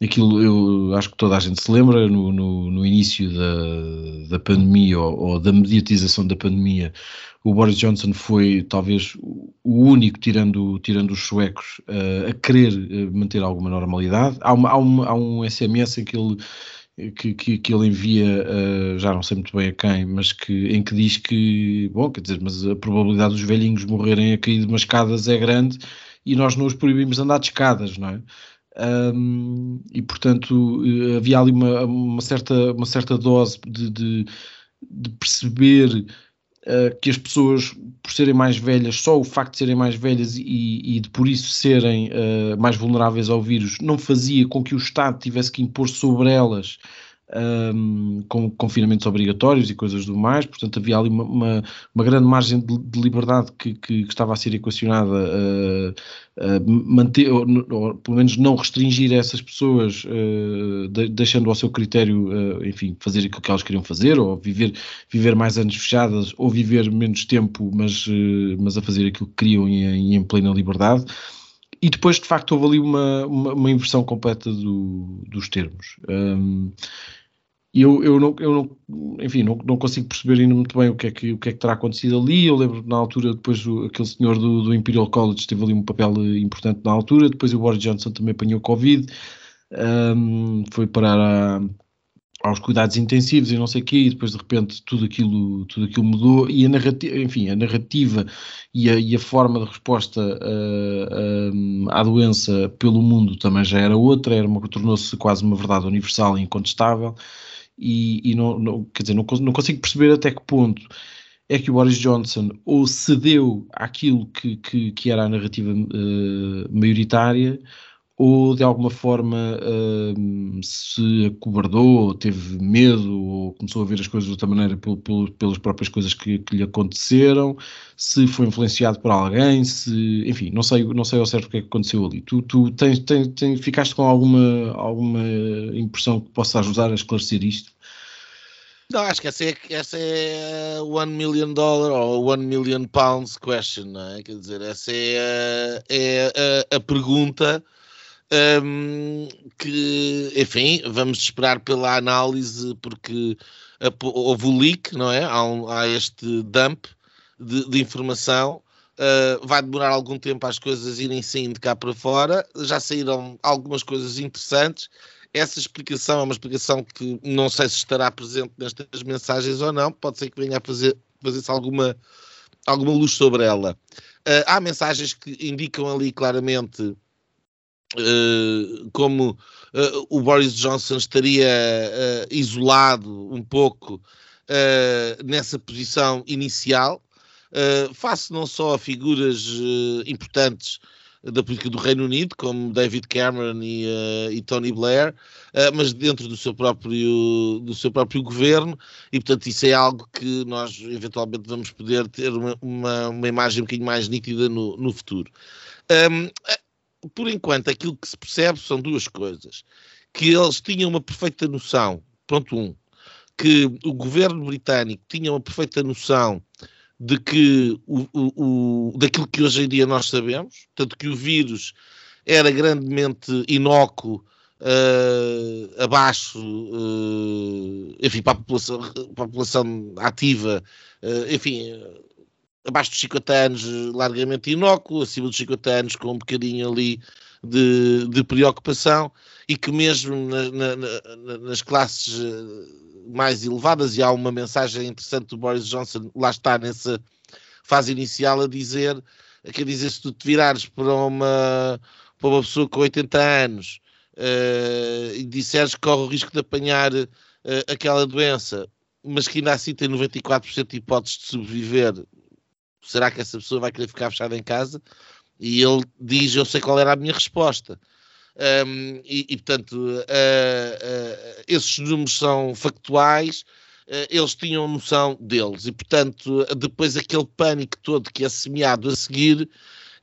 aquilo eu acho que toda a gente se lembra, no, no, no início da, da pandemia ou, ou, da mediatização da pandemia, o Boris Johnson foi talvez o único, tirando, tirando os suecos, uh, a querer manter alguma normalidade. Há, uma, há, uma, há um SMS em que ele que, que, que, ele envia, uh, já não sei muito bem a quem, mas que, em que diz que, bom, quer dizer, mas a probabilidade dos velhinhos morrerem a cair de umas escadas é grande e nós não os proibimos de andar de escadas, não é? Um, e portanto eh, havia ali uma, uma, certa, uma certa dose de, de, de perceber uh, que as pessoas, por serem mais velhas, só o facto de serem mais velhas e, e de por isso serem uh, mais vulneráveis ao vírus, não fazia com que o Estado tivesse que impor sobre elas um, com confinamentos obrigatórios e coisas do mais, portanto havia ali uma, uma, uma grande margem de, de liberdade que, que, que, estava a ser equacionada a, a manter, ou, ou, pelo menos não restringir essas pessoas, uh, de, deixando ao seu critério, uh, enfim, fazer aquilo que elas queriam fazer, ou viver, viver mais anos fechadas, ou viver menos tempo, mas, uh, mas a fazer aquilo que queriam e, em plena liberdade e depois de facto houve ali uma, uma, uma inversão completa do, dos termos. Um, E eu, eu, não, eu não, enfim, não, não consigo perceber ainda muito bem o que, é que, o que é que terá acontecido ali. Eu lembro na altura, depois o, aquele senhor do, do Imperial College teve ali um papel importante na altura. Depois o Boris Johnson também apanhou Covid, um, foi parar a, aos cuidados intensivos e não sei o quê, e depois de repente tudo aquilo, tudo aquilo mudou e a narrativa, enfim, a narrativa e a, e a forma de resposta uh, uh, à doença pelo mundo também já era outra, era tornou-se quase uma verdade universal e incontestável e, e não, não, quer dizer, não, não consigo perceber até que ponto é que o Boris Johnson ou cedeu àquilo que, que, que era a narrativa uh, maioritária ou de alguma forma uh, se acobardou, ou teve medo, ou começou a ver as coisas de outra maneira pelo, pelo, pelas próprias coisas que, que, lhe aconteceram, se foi influenciado por alguém, se, enfim, não sei, não sei ao certo o que é que aconteceu ali. Tu, tu tens, tens, tens, ficaste com alguma, alguma impressão que possa ajudar a esclarecer isto? Não, acho que essa é, essa é a one million dollar ou one million pounds question, não é? Quer dizer, essa é é a, a pergunta um, que, enfim, vamos esperar pela análise, porque houve o leak, não é? Há, um, há este dump de, de informação. Uh, vai demorar algum tempo as coisas irem saindo cá para fora. Já saíram algumas coisas interessantes. Essa explicação é uma explicação que não sei se estará presente nestas mensagens ou não. Pode ser que venha a fazer, fazer-se alguma, alguma luz sobre ela. Uh, há mensagens que indicam ali claramente como uh, o Boris Johnson estaria uh, isolado um pouco nessa posição inicial, face não só a figuras importantes da política do Reino Unido, como David Cameron e, e Tony Blair, mas dentro do seu, próprio, do seu próprio governo, e portanto isso é algo que nós eventualmente vamos poder ter uma, uma, uma imagem um bocadinho mais nítida no, no futuro. Um, por enquanto, aquilo que se percebe são duas coisas. Que eles tinham uma perfeita noção, ponto um, que o governo britânico tinha uma perfeita noção de que o, o, o, daquilo que hoje em dia nós sabemos, tanto que o vírus era grandemente inócuo uh, abaixo, uh, enfim, para a população, para a população ativa, uh, enfim, abaixo dos 50 anos largamente inócuo, acima dos 50 anos com um bocadinho ali de, de preocupação e que mesmo na, na, na, nas classes eh, mais elevadas, e há uma mensagem interessante do Boris Johnson, lá está nessa fase inicial a dizer, quer dizer, se tu te virares para uma, para uma pessoa com 80 anos uh, e disseres que corre o risco de apanhar uh, aquela doença, mas que ainda assim tem 94% de hipóteses de sobreviver, será que essa pessoa vai querer ficar fechada em casa? E ele diz: Eu sei qual era a minha resposta. Um, e, e, portanto, uh, uh, esses números são factuais, uh, eles tinham noção deles, e portanto, depois aquele pânico todo que é semeado a seguir,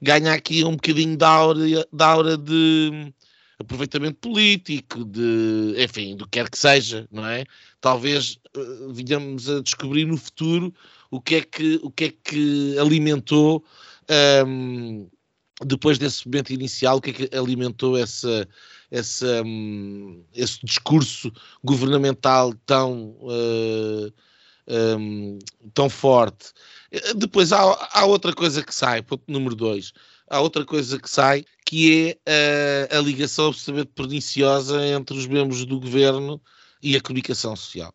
ganha aqui um bocadinho da aura, da aura de aproveitamento político, de enfim, do que quer que seja, não é? Talvez uh, venhamos a descobrir no futuro o que é que, o que, é que alimentou, um, depois desse momento inicial, o que é que alimentou essa, essa, um, esse discurso governamental tão, uh, um, tão forte. Depois há, há, outra coisa que sai, ponto número dois, há outra coisa que sai, que é a, a ligação absolutamente perniciosa entre os membros do governo e a comunicação social.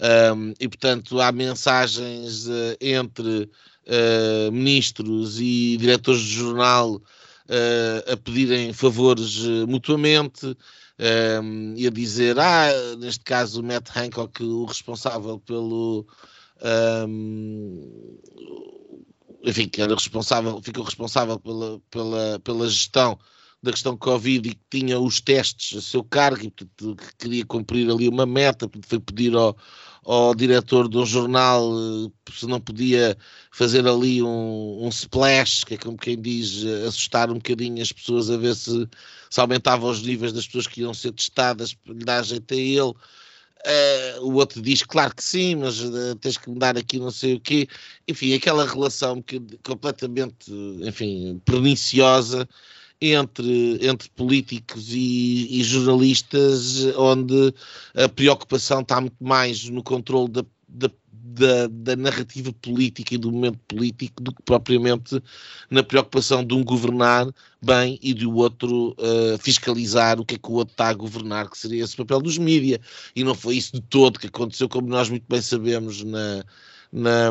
Um, e, portanto, há mensagens uh, entre uh, ministros e diretores de jornal uh, a pedirem favores mutuamente um, e a dizer, ah, neste caso, o Matt Hancock, o responsável pelo. Um, enfim, que era responsável, ficou responsável pela, pela, pela gestão da questão Covid e que tinha os testes a seu cargo e portanto, que queria cumprir ali uma meta, foi pedir ao, ao diretor de um jornal eh, se não podia fazer ali um, um, splash, que é como quem diz, eh, assustar um bocadinho as pessoas a ver se, se aumentava os níveis das pessoas que iam ser testadas, lhe dar jeito a ele. Uh, o outro diz, claro que sim, mas uh, tens que mudar aqui não sei o quê. Enfim, aquela relação que, completamente, enfim, perniciosa entre, entre políticos e, e, jornalistas, onde a preocupação está muito mais no controle da, da, da, da, narrativa política e do momento político do que propriamente na preocupação de um governar bem e do outro uh, fiscalizar o que é que o outro está a governar, que seria esse papel dos mídias. E não foi isso de todo que aconteceu, como nós muito bem sabemos na, na,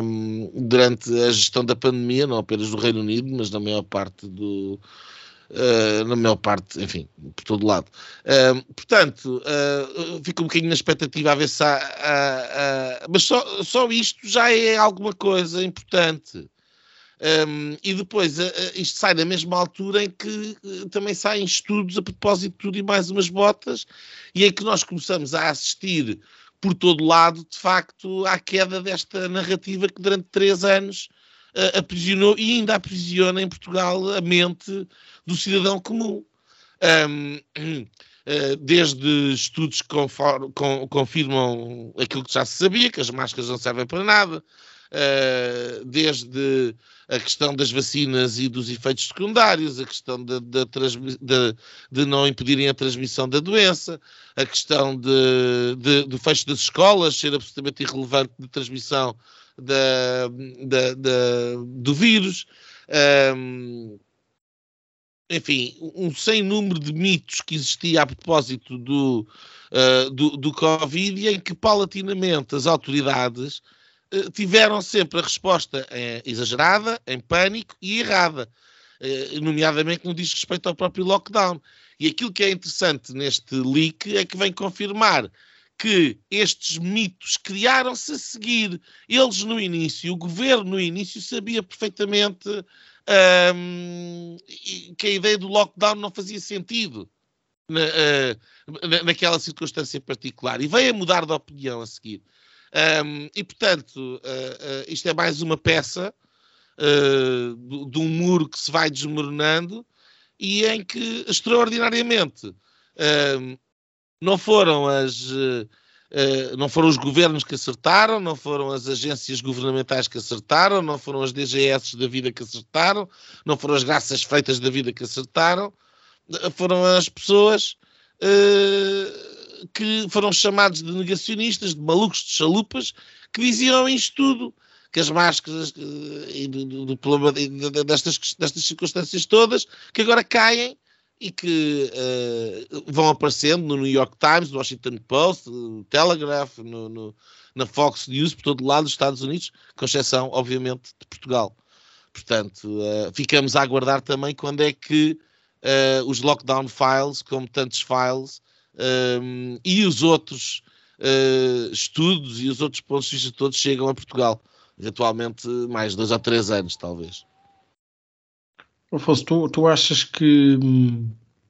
durante a gestão da pandemia, não apenas no Reino Unido, mas na maior parte do, Uh, na maior parte, enfim, por todo lado. Uh, portanto, uh, fico um bocadinho na expectativa a ver se há. mas só, só isto já é alguma coisa importante. Um, e depois isto sai na mesma altura em que também saem estudos a propósito de tudo e mais umas botas, e em que nós começamos a assistir por todo lado, de facto, à queda desta narrativa que durante três anos aprisionou e ainda aprisiona em Portugal a mente do cidadão comum. Um, eh, desde estudos que confirmam aquilo que já se sabia, que as máscaras não servem para nada, eh, desde a questão das vacinas e dos efeitos secundários, a questão de, de, de, de não impedirem a transmissão da doença, a questão do fecho das escolas ser absolutamente irrelevante de transmissão da, da, do vírus. Um, enfim, um sem número de mitos que existia a propósito do, uh, do, do Covid e em que paulatinamente as autoridades uh, tiveram sempre a resposta uh, exagerada, em pânico e errada, nomeadamente no diz respeito ao próprio lockdown. E aquilo que é interessante neste leak é que vem confirmar que estes mitos criaram-se a seguir. Eles no início, o governo no início sabia perfeitamente um, que a ideia do lockdown não fazia sentido na, uh, naquela circunstância particular e veio a mudar de opinião a seguir. Um, e portanto, uh, uh, isto é mais uma peça de, de, um muro que se vai desmoronando e em que extraordinariamente não foram as Uh, não foram os governos que acertaram, não foram as agências governamentais que acertaram, não foram as DGS da vida que acertaram, não foram as graças feitas da vida que acertaram, uh, foram as pessoas que foram chamados de negacionistas, de malucos de chalupas, que diziam isto tudo, que as máscaras e do, do, do, destas, destas circunstâncias todas, que agora caem e que uh, vão aparecendo no New York Times, no Washington Post, no Telegraph, no, no, na Fox News, por todo lado dos Estados Unidos, com exceção, obviamente, de Portugal. Portanto, uh, ficamos a aguardar também quando é que uh, os lockdown files, como tantos files, um, e os outros estudos e os outros pontos de vista todos chegam a Portugal. Eventualmente, mais dois ou três anos, talvez. Afonso, tu, tu achas que,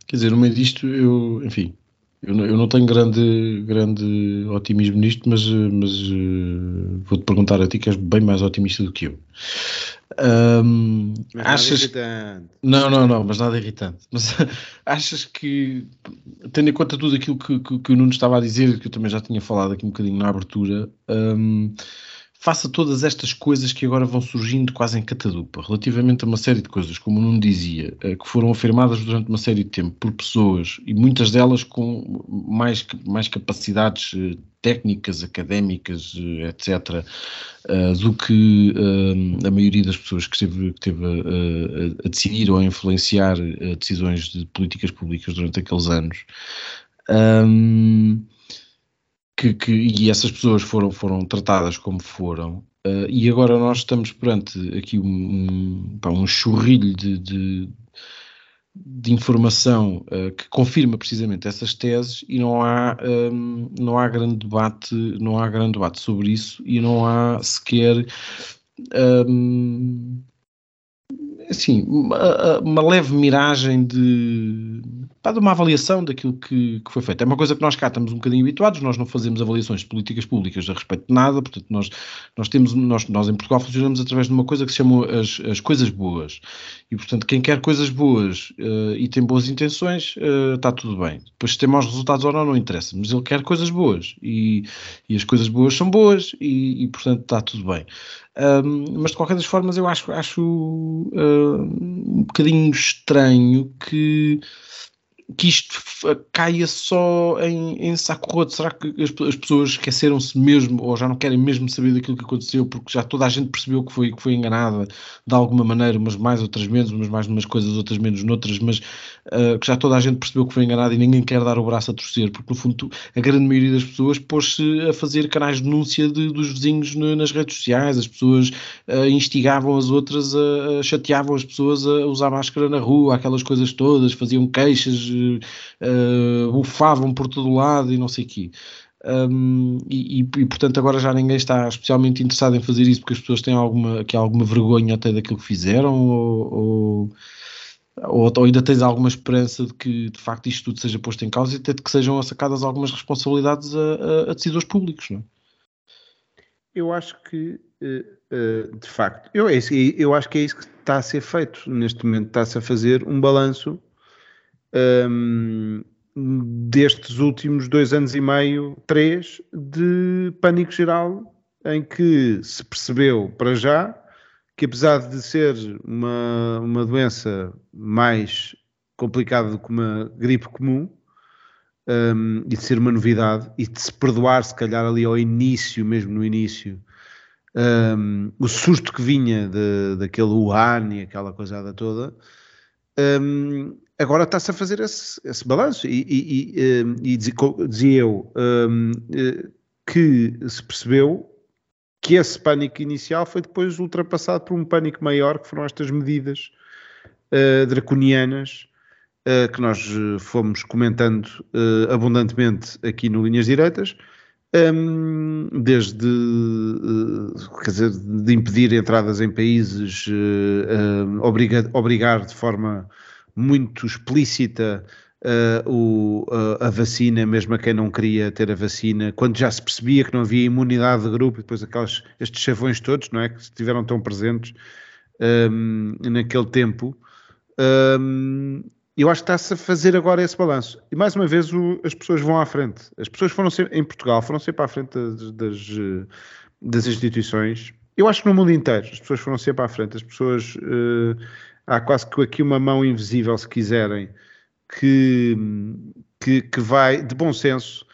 quer dizer, no meio disto, eu, enfim, eu não, eu não tenho grande, grande otimismo nisto, mas, mas uh, vou-te perguntar a ti que és bem mais otimista do que eu. Um, achas irritante. Não, não, não, mas nada irritante. Mas achas que, tendo em conta tudo aquilo que, que, que o Nuno estava a dizer, que eu também já tinha falado aqui um bocadinho na abertura, um, faça todas estas coisas que agora vão surgindo quase em catadupa, relativamente a uma série de coisas, como não dizia, eh, que foram afirmadas durante uma série de tempo por pessoas e muitas delas com mais, mais capacidades eh, técnicas, académicas, eh, etc., do que a maioria das pessoas que esteve, que esteve a, a, decidir ou a influenciar decisões de políticas públicas durante aqueles anos. Um, que, que, e essas pessoas foram, foram tratadas como foram, uh, e agora nós estamos perante aqui um, um, pá, um churrilho de, de, de informação uh, que confirma precisamente essas teses e não há, um, não há grande debate, não há grande debate sobre isso e não há sequer um, assim, uma, uma leve miragem de de uma avaliação daquilo que, que, foi feito. É uma coisa que nós cá estamos um bocadinho habituados, nós não fazemos avaliações de políticas públicas a respeito de nada, portanto, nós, nós temos, nós, nós em Portugal funcionamos através de uma coisa que se chama as, as coisas boas. E, portanto, quem quer coisas boas uh, e tem boas intenções, uh, está tudo bem. Depois, se tem maus resultados ou não, não interessa, mas ele quer coisas boas e, e as coisas boas são boas e, e portanto, está tudo bem. Um, mas de qualquer das formas eu acho, acho uh, um bocadinho estranho que que isto caia só em, em saco roto. Será que as, as pessoas esqueceram-se mesmo ou já não querem mesmo saber daquilo que aconteceu porque já toda a gente percebeu que foi, que foi enganada de alguma maneira, umas mais, outras menos, umas mais numas coisas, outras menos noutras, mas uh, que já toda a gente percebeu que foi enganada e ninguém quer dar o braço a torcer, porque no fundo a grande maioria das pessoas pôs-se a fazer canais de denúncia de, dos vizinhos nas redes sociais, as pessoas uh, instigavam as outras, a, chateavam as pessoas a usar máscara na rua, aquelas coisas todas, faziam queixas uh, bufavam por todo lado e não sei o quê. Um, e, e, e, portanto agora já ninguém está especialmente interessado em fazer isso porque as pessoas têm alguma, que alguma vergonha até daquilo que fizeram ou, ou, ou, ou, ainda tens alguma esperança de que de facto isto tudo seja posto em causa e até de que sejam sacadas algumas responsabilidades a, a, a decisores públicos não é? Eu acho que eh, eh, de facto eu, é eu acho que é isso que está a ser feito neste momento está-se a fazer um balanço um, destes últimos dois anos e meio, três, de pânico geral, em que se percebeu para já que apesar de ser uma, uma doença mais complicada do que uma gripe comum, um, e de ser uma novidade, e de se perdoar, se calhar, ali ao início, mesmo no início, um, o susto que vinha de, daquele Wuhan e aquela coisada toda, um, agora está-se a fazer esse, esse balanço. E, e, e, hum, e dizia eu um, eh, que se percebeu que esse pânico inicial foi depois ultrapassado por um pânico maior, que foram estas medidas uh, draconianas uh, que nós fomos comentando uh, abundantemente aqui no Linhas Direitas. Um, desde quer dizer, de impedir entradas em países, obriga, obrigar de forma muito explícita uh, o, uh, a vacina, mesmo a quem não queria ter a vacina, quando já se percebia que não havia imunidade de grupo, e depois aqueles, estes chavões todos, não é? Que estiveram tão presentes um, naquele tempo. Um, eu acho que está-se a fazer agora esse balanço. E mais uma vez o, as pessoas vão à frente. As pessoas foram sempre, em Portugal, foram sempre à frente das, das, das instituições. Eu acho que no mundo inteiro as pessoas foram sempre à frente. As pessoas uh, há quase que aqui uma mão invisível, se quiserem, que, que, que vai de bom senso.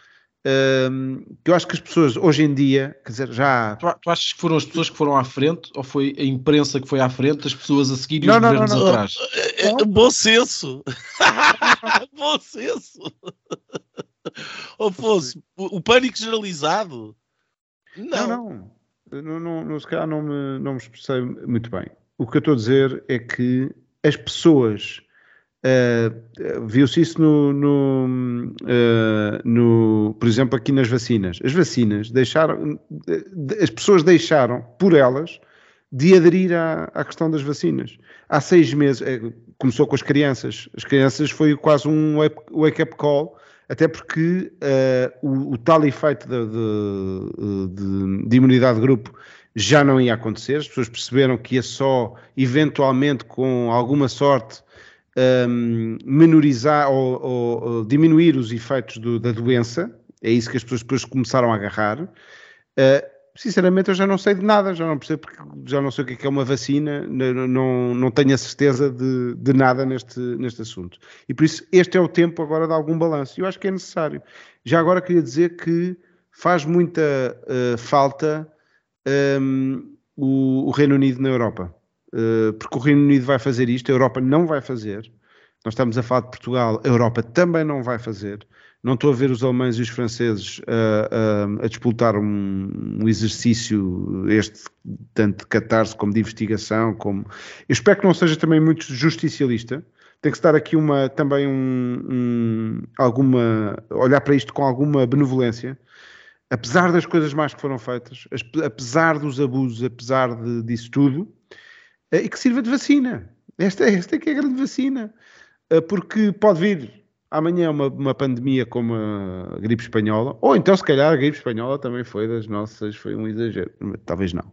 Um, eu acho que as pessoas hoje em dia, quer dizer, já. Tu, tu, achas que foram as pessoas que foram à frente ou foi a imprensa que foi à frente, as pessoas a seguir e não, os não, governos não, não. atrás? É, é, bom senso! bom senso! Ou fosse o, o pânico generalizado? Não, não. não, não, não se calhar não me, não me expressei muito bem. O que eu estou a dizer é que as pessoas. Uh, Viu-se isso no, no, uh, no, por exemplo, aqui nas vacinas. As vacinas deixaram, as pessoas deixaram, por elas, de aderir à, à questão das vacinas. Há seis meses, começou com as crianças. As crianças foi quase um wake-up call, até porque uh, o, o, tal efeito de, de, de, de imunidade de grupo já não ia acontecer, as pessoas perceberam que ia só, eventualmente, com alguma sorte, um, menorizar ou, ou, ou, diminuir os efeitos do, da doença, é isso que as pessoas depois começaram a agarrar. Uh, sinceramente, eu já não sei de nada, já não percebo, já não sei o que é, é uma vacina, não, não, não tenho a certeza de, de nada neste, neste assunto. E por isso, este é o tempo agora de algum balanço. Eu acho que é necessário. Já agora queria dizer que faz muita uh, falta um, o, o, Reino Unido na Europa. Uh, porque o Reino Unido vai fazer isto, a Europa não vai fazer. Nós estamos a falar de Portugal, a Europa também não vai fazer. Não estou a ver os alemães e os franceses uh, uh, a disputar um, um, exercício, este tanto de catarse como de investigação. Como... Eu espero que não seja também muito justicialista. Tem que estar aqui uma, também um, um, alguma, olhar para isto com alguma benevolência apesar das coisas mais que foram feitas, apesar dos abusos, apesar de, disso tudo, eh, e que sirva de vacina. Esta, esta é que é a grande vacina. Eh, porque pode vir amanhã uma, uma pandemia como a gripe espanhola, ou então se calhar a gripe espanhola também foi das nossas, foi um exagero, talvez não.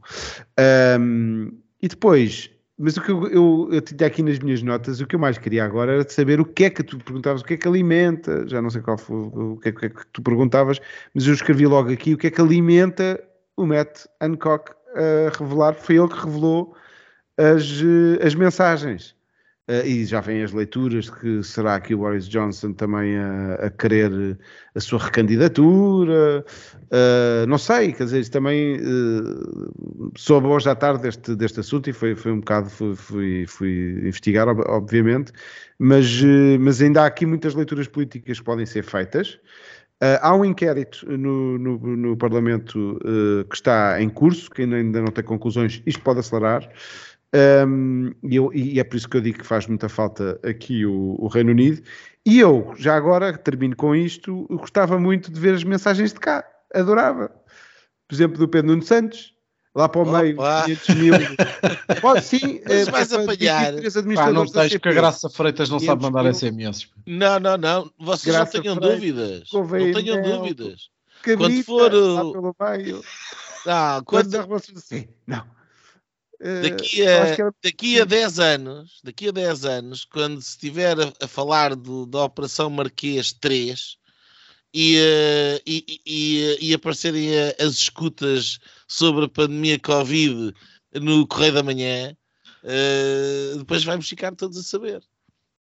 Um, e depois mas o que eu, eu, eu, tinha aqui nas minhas notas, o que eu mais queria agora era saber o que é que tu perguntavas, o que é que alimenta, já não sei qual foi o que é, que, é que tu perguntavas, mas eu escrevi logo aqui o que é que alimenta o Matt Hancock a revelar, foi ele que revelou as, as mensagens. Uh, e já vêm as leituras de que será que o Boris Johnson também a, a querer a sua recandidatura, uh, não sei, quer dizer, isso também uh, soube hoje à tarde deste, deste assunto e foi, foi um bocado, fui, fui, fui investigar, obviamente, mas, uh, mas ainda há aqui muitas leituras políticas que podem ser feitas. Uh, há um inquérito no, no, no Parlamento uh, que está em curso, que ainda não tem conclusões, isto pode acelerar. Um, e, eu, e, é por isso que eu digo que faz muita falta aqui o, o, Reino Unido. E eu, já agora, termino com isto, gostava muito de ver as mensagens de cá. Adorava. Por exemplo, do Pedro Nuno Santos, lá para o Opa. meio, 500 mil. Pode sim. Mas é, vais é, apanhar. Pá, não tens que a Graça Freitas não sabe mandar mil. SMS. Não, não, não. Vocês Graça não tenham Freitas, dúvidas. Não tenham dúvidas. Quando for. Pelo meio. Não, quando... Assim. Não. Daqui a, era... daqui a 10 anos, daqui a 10 anos, quando se estiver a, a falar do, da Operação Marquês 3 e, uh, e, e, e, aparecerem as escutas sobre a pandemia Covid no Correio da Manhã, uh, depois vamos ficar todos a saber.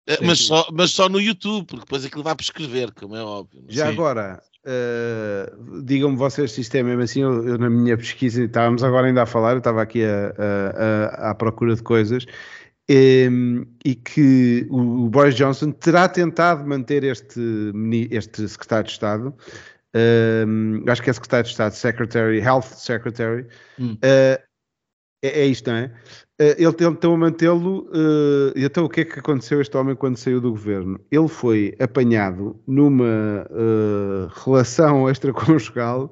Uh, mas, só, mas só no YouTube, porque depois aquilo vai prescrever, como é óbvio. Já Sim. agora, Uh, Digam-me vocês se isto é mesmo assim. Eu, eu, na minha pesquisa, estávamos agora ainda a falar, eu estava aqui a, a, a, à procura de coisas, e, ehm, e que o, o, Boris Johnson terá tentado manter este, este secretário de Estado. Um, acho que é secretário de Estado, Secretary, Health Secretary. Hum. Uh, é, é, isto, não é? Eh, ele tentou mantê-lo. Uh, e então o que é que aconteceu a este homem quando saiu do governo? Ele foi apanhado numa uh, relação extraconjugal,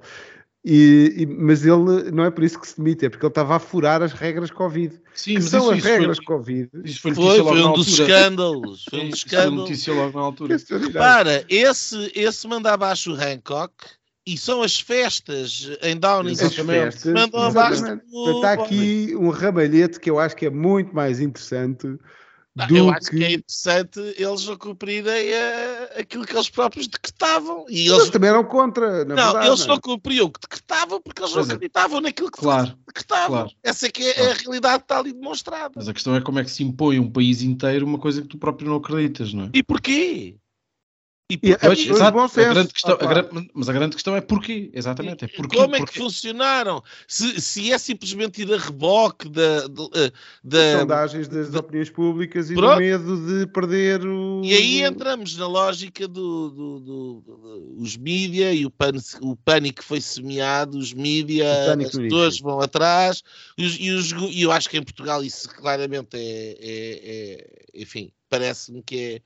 e, e, mas ele não é por isso que se demite, é porque ele estava a furar as regras Covid. Sim, que são as regras foi, Covid. Isso foi, foi, foi um dos escândalos. Foi um dos escândalos. notícia logo na altura. Para, esse, esse manda abaixo o Hancock e são as festas em Downing Street que mandam abaixo. Está aqui um ramalhete que eu acho que é muito mais interessante. Ah, do eu acho que... que... é interessante eles não cumprirem uh, aquilo que eles próprios decretavam. E eles... eles também eram contra. não, verdade, eles não, é? não cumpriam o que decretavam porque eles não é. acreditavam naquilo que claro, decretavam. Claro. Essa é que é claro. a realidade que está ali demonstrada. Mas a questão é como é que se impõe um país inteiro uma coisa que tu próprio não acreditas, não é? E porquê? E, pois, exato, a grande questão, a grande, mas a grande questão é porquê, exatamente. É porquê, como é porquê? que funcionaram? Se, se é simplesmente ir a reboque da, da, da sondagens das da, opiniões públicas e pronto. do medo de perder o. E aí entramos na lógica dos do, do, do, os mídia e o, pan, o pânico que foi semeado, os mídia, as pessoas vão atrás, e, os, e, os, e eu acho que em Portugal isso claramente é, é, é enfim, parece-me que é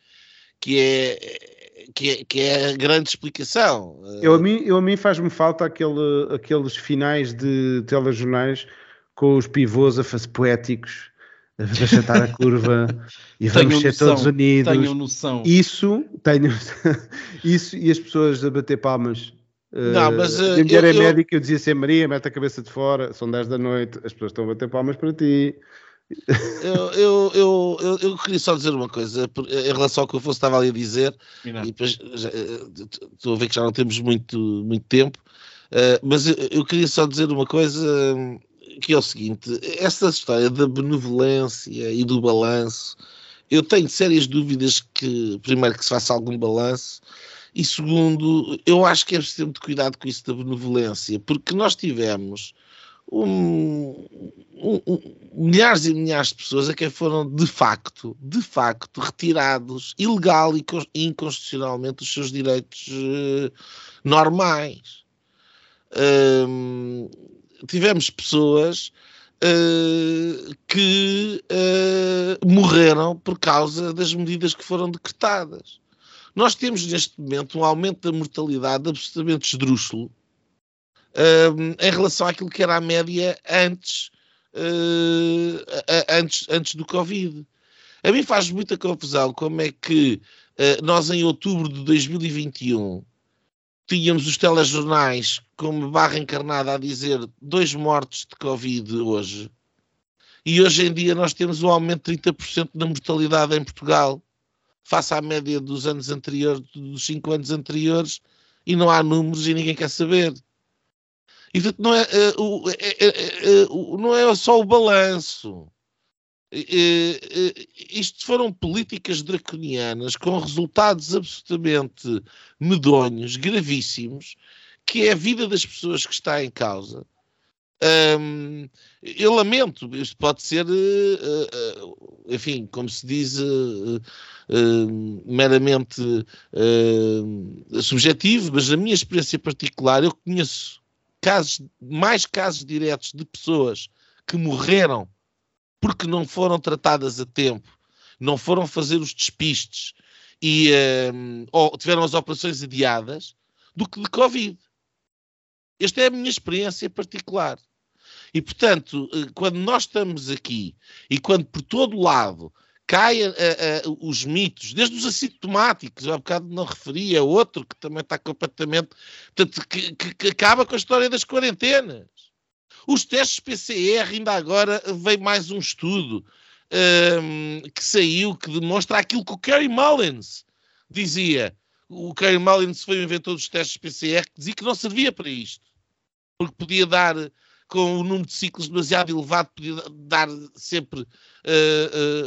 que é que é, que é a grande explicação. Eu, a mim, eu, a mim faz-me falta aquele, aqueles finais de telejornais com os pivôs a fazer poéticos, a achatar a curva e vamos ser noção, todos unidos. Tenham noção. Isso, tenho, isso e as pessoas a bater palmas. Não, mas, uh, a minha mulher é médica, eu dizia sempre Maria, mete a cabeça de fora, são 10 da noite, as pessoas estão a bater palmas para ti. Eu, eu, eu, eu, queria só dizer uma coisa em relação ao que o Afonso estava ali a dizer, e depois já, eh, estou a ver que já não temos muito, muito tempo, uh, mas eu, eu, queria só dizer uma coisa que é o seguinte: esta história da benevolência e do balanço, eu tenho sérias dúvidas que, primeiro, que se faça algum balanço. E segundo, eu acho que é preciso ter muito cuidado com isso da benevolência, porque nós tivemos um, um, um, milhares e milhares de pessoas a quem foram de facto, de facto, retirados ilegal e inconstitucionalmente os seus direitos uh, normais. Tivemos pessoas uh, que eh, morreram por causa das medidas que foram decretadas. Nós temos neste momento um aumento da mortalidade absolutamente esdrúxulo em relação àquilo que era a média antes, uh, antes, antes do Covid. A mim faz muita confusão como é que uh, nós em outubro de 2021 tínhamos os telejornais como barra encarnada a dizer dois mortos de Covid hoje. E hoje em dia nós temos um aumento de 30% na mortalidade em Portugal, face à média dos anos anteriores, dos cinco anos anteriores, e não há números e ninguém quer saber. E portanto, não é, é, é, é, não é só o balanço. isto foram políticas draconianas com resultados absolutamente medonhos, gravíssimos, que é a vida das pessoas que está em causa. Eu lamento, isto pode ser, uh, uh, enfim, como se diz, uh, meramente subjetivo, mas na minha experiência particular, eu conheço casos, mais casos diretos de pessoas que morreram porque não foram tratadas a tempo, não foram fazer os despistes e ou tiveram as operações adiadas, do que de Covid. Esta é a minha experiência particular. E, portanto, eh, quando nós estamos aqui e quando por todo lado caem uh, uh, os mitos, desde os assintomáticos, há bocado não referia, outro que também está completamente. Portanto, que, que, que, acaba com a história das quarentenas. Os testes PCR, ainda agora veio mais um estudo um, ehm, que saiu que demonstra aquilo que o Kerry Mullins dizia. O Kerry Mullins foi o inventor dos testes PCR que dizia que não servia para isto, porque podia dar com o número de ciclos demasiado elevado, podia dar sempre uh,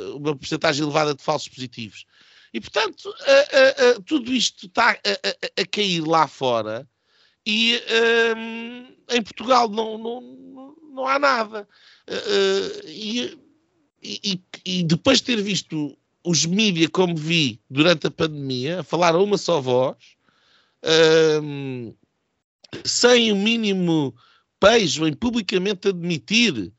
uh, uma porcentagem elevada de falsos positivos. E, portanto, uh, tudo isto está a, a, cair lá fora e em Portugal não, não, não há nada. E, e, e, depois de ter visto os mídias como vi durante a pandemia, a falar a uma só voz, sem o mínimo pejo em publicamente admitir.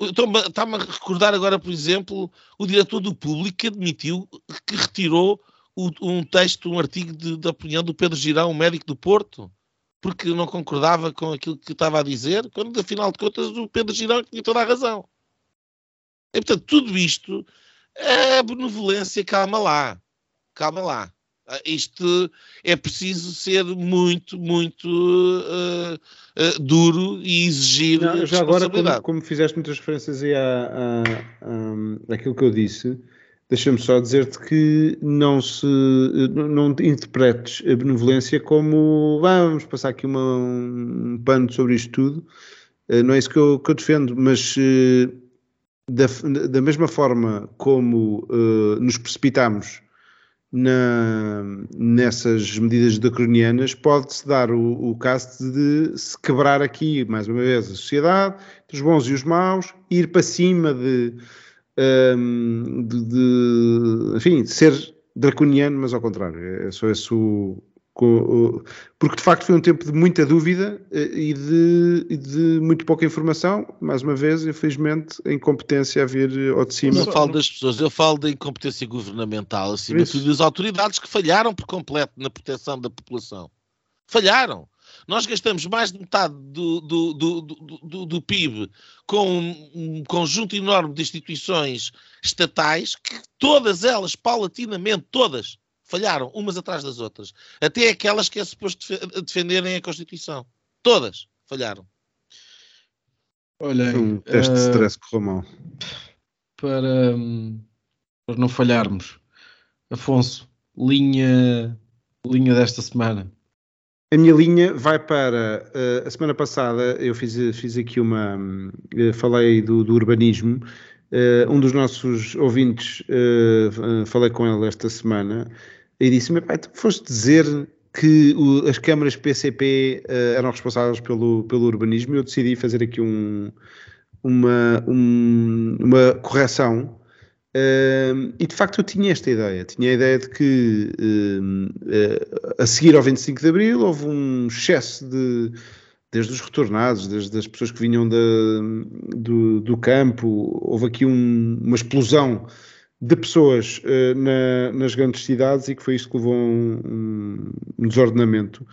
Está-me a recordar agora, por exemplo, o diretor do público que admitiu que retirou o, um texto, um artigo de, de opinião do Pedro Girão, médico do Porto, porque não concordava com aquilo que estava a dizer, quando afinal de contas o Pedro Girão tinha toda a razão. E, portanto, tudo isto é benevolência, calma lá, calma lá. Ah, isto é preciso ser muito, muito uh, uh, duro e exigir Não, já agora, como, como, fizeste muitas referências aí à, à, àquilo que eu disse, deixa-me só dizer-te que não se não interpretes a benevolência como vamos passar aqui uma, um pano sobre isto tudo. Uh, não é isso que eu, que eu defendo, mas da, da mesma forma como nos precipitamos na, nessas medidas draconianas, pode-se dar o, o, caso de se quebrar aqui, mais uma vez, a sociedade, os bons e os maus, ir para cima de, um, de, de enfim, ser draconiano, mas ao contrário. É só esse o, porque de facto foi um tempo de muita dúvida eh, e de, e de muito pouca informação, mais uma vez, infelizmente, a incompetência a vir ao de cima. Eu não falo das pessoas, eu falo da incompetência governamental, acima de tudo, das autoridades que falharam por completo na proteção da população. Falharam. Nós gastamos mais de metade do, do, do, do, do PIB com um conjunto enorme de instituições estatais que todas elas, paulatinamente, todas, falharam umas atrás das outras. Até aquelas que é suposto defenderem a Constituição. Todas falharam. Olha, um teste uh, de stress correu mal. Para, para não falharmos, Afonso, linha, linha desta semana. A minha linha vai para uh, a semana passada. Eu fiz, fiz aqui uma. Uh, falei do, do urbanismo. Uh, um dos nossos ouvintes, falei com ele esta semana e disse-me, tu foste dizer que o, as câmaras PCP uh, eh, eram responsáveis pelo, pelo urbanismo eu decidi fazer aqui um, uma, um, uma correção uh, e de facto eu tinha esta ideia, tinha a ideia de que uh, a seguir ao 25 de Abril houve um excesso de desde os retornados, desde as pessoas que vinham da, do, do campo, houve aqui um, uma explosão de pessoas uh, na, nas grandes cidades e que foi isso que levou a um, um desordenamento.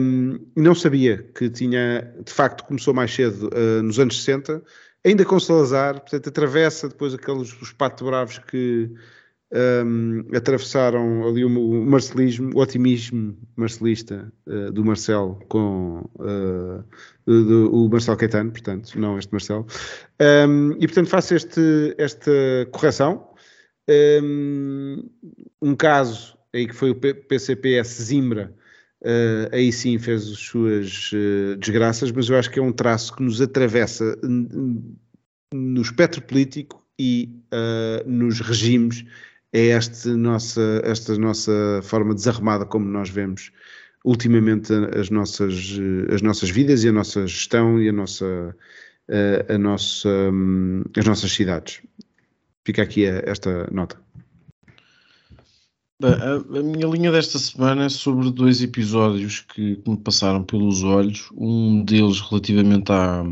Um, não sabia que tinha, de facto, começou mais cedo, uh, nos anos 60, ainda com Salazar, portanto, atravessa depois aqueles os pato bravos que atravessaram ali o, o, marcelismo, o otimismo marcelista uh, do Marcelo com uh, do, o Marcelo Caetano, portanto, não este Marcelo. Um, e portanto faço este, esta correção. Um, caso aí que foi o PCPS Zimbra, uh, aí sim fez as suas desgraças, mas eu acho que é um traço que nos atravessa no espectro político e uh, nos regimes é esta nossa, esta nossa forma desarrumada como nós vemos ultimamente as nossas, as nossas vidas e a nossa gestão e a nossa, a, nossa, um, as nossas cidades. Fica aqui a, esta nota. A, a, minha linha desta semana é sobre dois episódios que, que me passaram pelos olhos. Um deles relativamente à,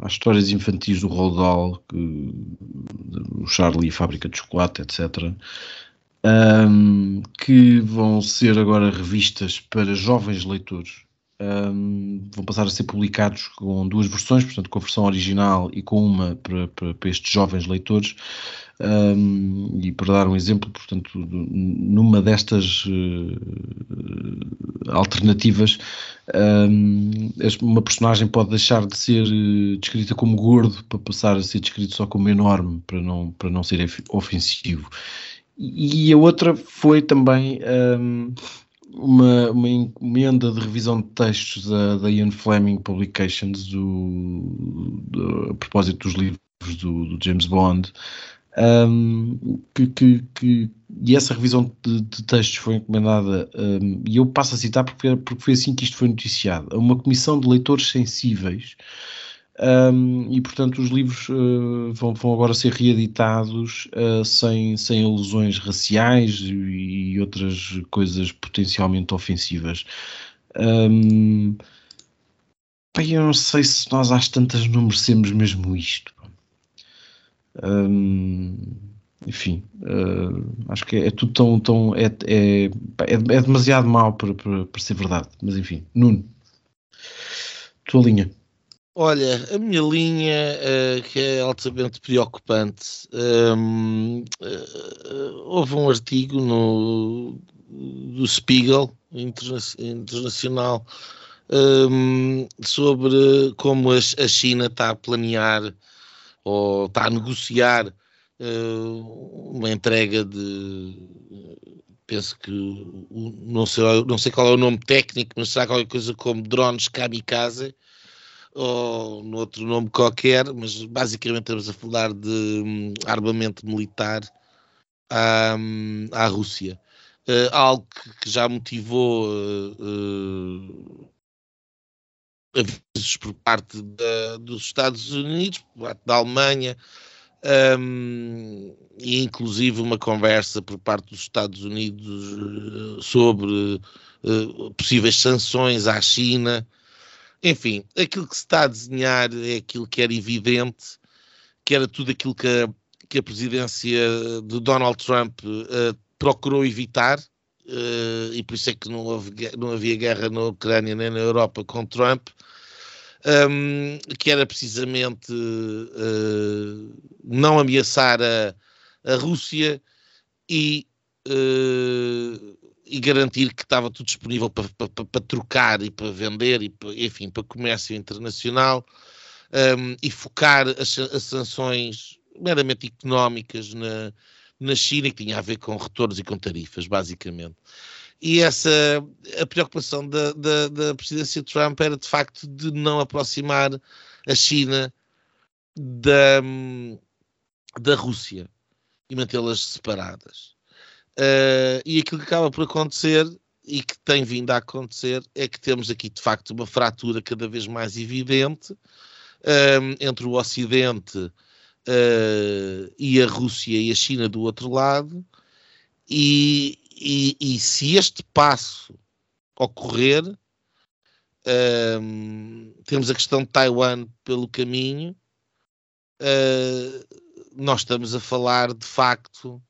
às histórias infantis do Roald Dahl, que, o Charlie, Fábrica de Chocolate, etc um, que vão ser agora revistas para jovens leitores. Um, vão passar a ser publicados com duas versões, portanto, com a versão original e com uma para, para, para estes jovens leitores. Um, e para dar um exemplo, portanto, numa destas uh, alternativas, um, uma personagem pode deixar de ser uh, descrita como gordo para passar a ser descrito só como enorme, para não, para não ser ofensivo. E a outra foi também um, uma, uma, encomenda de revisão de textos da, da Ian Fleming Publications do, do, a propósito dos livros do, do James Bond. Um, que, que, que, e essa revisão de, de textos foi encomendada, um, e eu passo a citar porque, porque foi assim que isto foi noticiado, a uma comissão de leitores sensíveis um, e portanto os livros uh, vão, vão, agora ser reeditados uh, sem, sem alusões raciais e, e, outras coisas potencialmente ofensivas. Um, eu não sei se nós às tantas não merecemos mesmo isto. Enfim, uh, acho que é, é, tudo tão. tão é, é, é, é demasiado mau para, para, para ser verdade. Mas enfim, Nuno, tua linha. Olha, a minha linha, uh, que é altamente preocupante, um, uh, eh, houve um artigo no, do Spiegel interna Internacional um, sobre como a, a, China está a planear ou está a negociar uh, uma entrega de. Penso que não sei, não sei qual é o nome técnico, mas será qualquer coisa como drones kamikaze ou no outro nome qualquer, mas basicamente estamos a falar de um, armamento militar à, um, à Rússia. Uh, algo que, que, já motivou uh, avisos por parte da, dos Estados Unidos, por parte da Alemanha, um, e inclusive uma conversa por parte dos Estados Unidos sobre possíveis sanções à China. Enfim, aquilo que se está a desenhar é aquilo que era evidente, que era tudo aquilo que a, que a presidência de Donald Trump uh, procurou evitar, uh, e por isso é que não, houve, não havia guerra na Ucrânia nem na Europa com Trump, um, que era precisamente uh, não ameaçar a, a Rússia e e garantir que estava tudo disponível para, para, para trocar e para vender e para, enfim para comércio internacional um, e focar as, as, sanções meramente económicas na, na China que tinha a ver com retornos e com tarifas basicamente. E essa a preocupação da, da, da presidência de Trump era de facto de não aproximar a China da, da Rússia e mantê-las separadas. Uh, e aquilo que acaba por acontecer e que tem vindo a acontecer é que temos aqui de facto uma fratura cada vez mais evidente uh, entre o Ocidente uh, e a Rússia e a China do outro lado, e, e, e se este passo ocorrer, temos a questão de Taiwan pelo caminho, nós estamos a falar de facto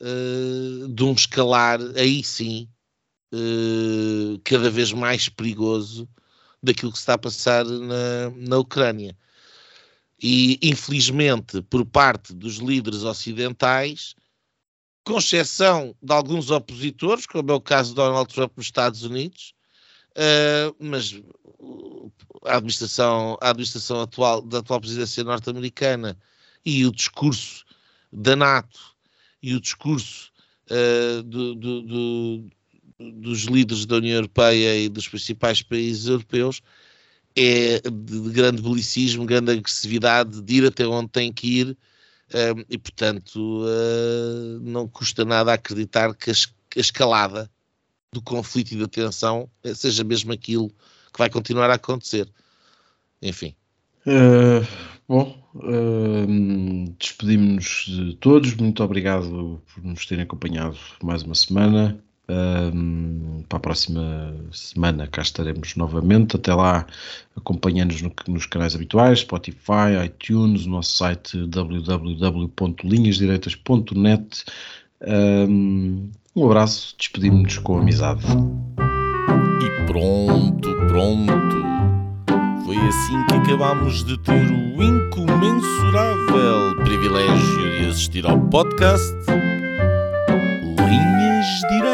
uh, de um escalar, aí sim, uh, cada vez mais perigoso daquilo que se está a passar na, na Ucrânia. E, infelizmente, por parte dos líderes ocidentais, com exceção de alguns opositores, como é o caso de Donald Trump nos Estados Unidos, uh, mas a administração, a administração atual da atual presidência norte-americana e o discurso da NATO e o discurso uh, do, do, do, dos líderes da União Europeia e dos principais países europeus é de, de grande belicismo, grande agressividade, de ir até onde tem que ir uh, e, portanto, uh, não custa nada acreditar que a, escalada do conflito e da tensão seja mesmo aquilo que vai continuar a acontecer. Enfim. Uh, bom, despedimos-nos de todos. Muito obrigado por nos terem acompanhado mais uma semana. Um, para a próxima semana cá estaremos novamente. Até lá, acompanhando-nos no, nos canais habituais, Spotify, iTunes, nosso site www.linhasdireitas.net. Um, um abraço, despedimos-nos com amizade. E pronto, pronto. Foi assim que acabámos de ter o incomensurável privilégio de assistir ao podcast Linhas Direitas.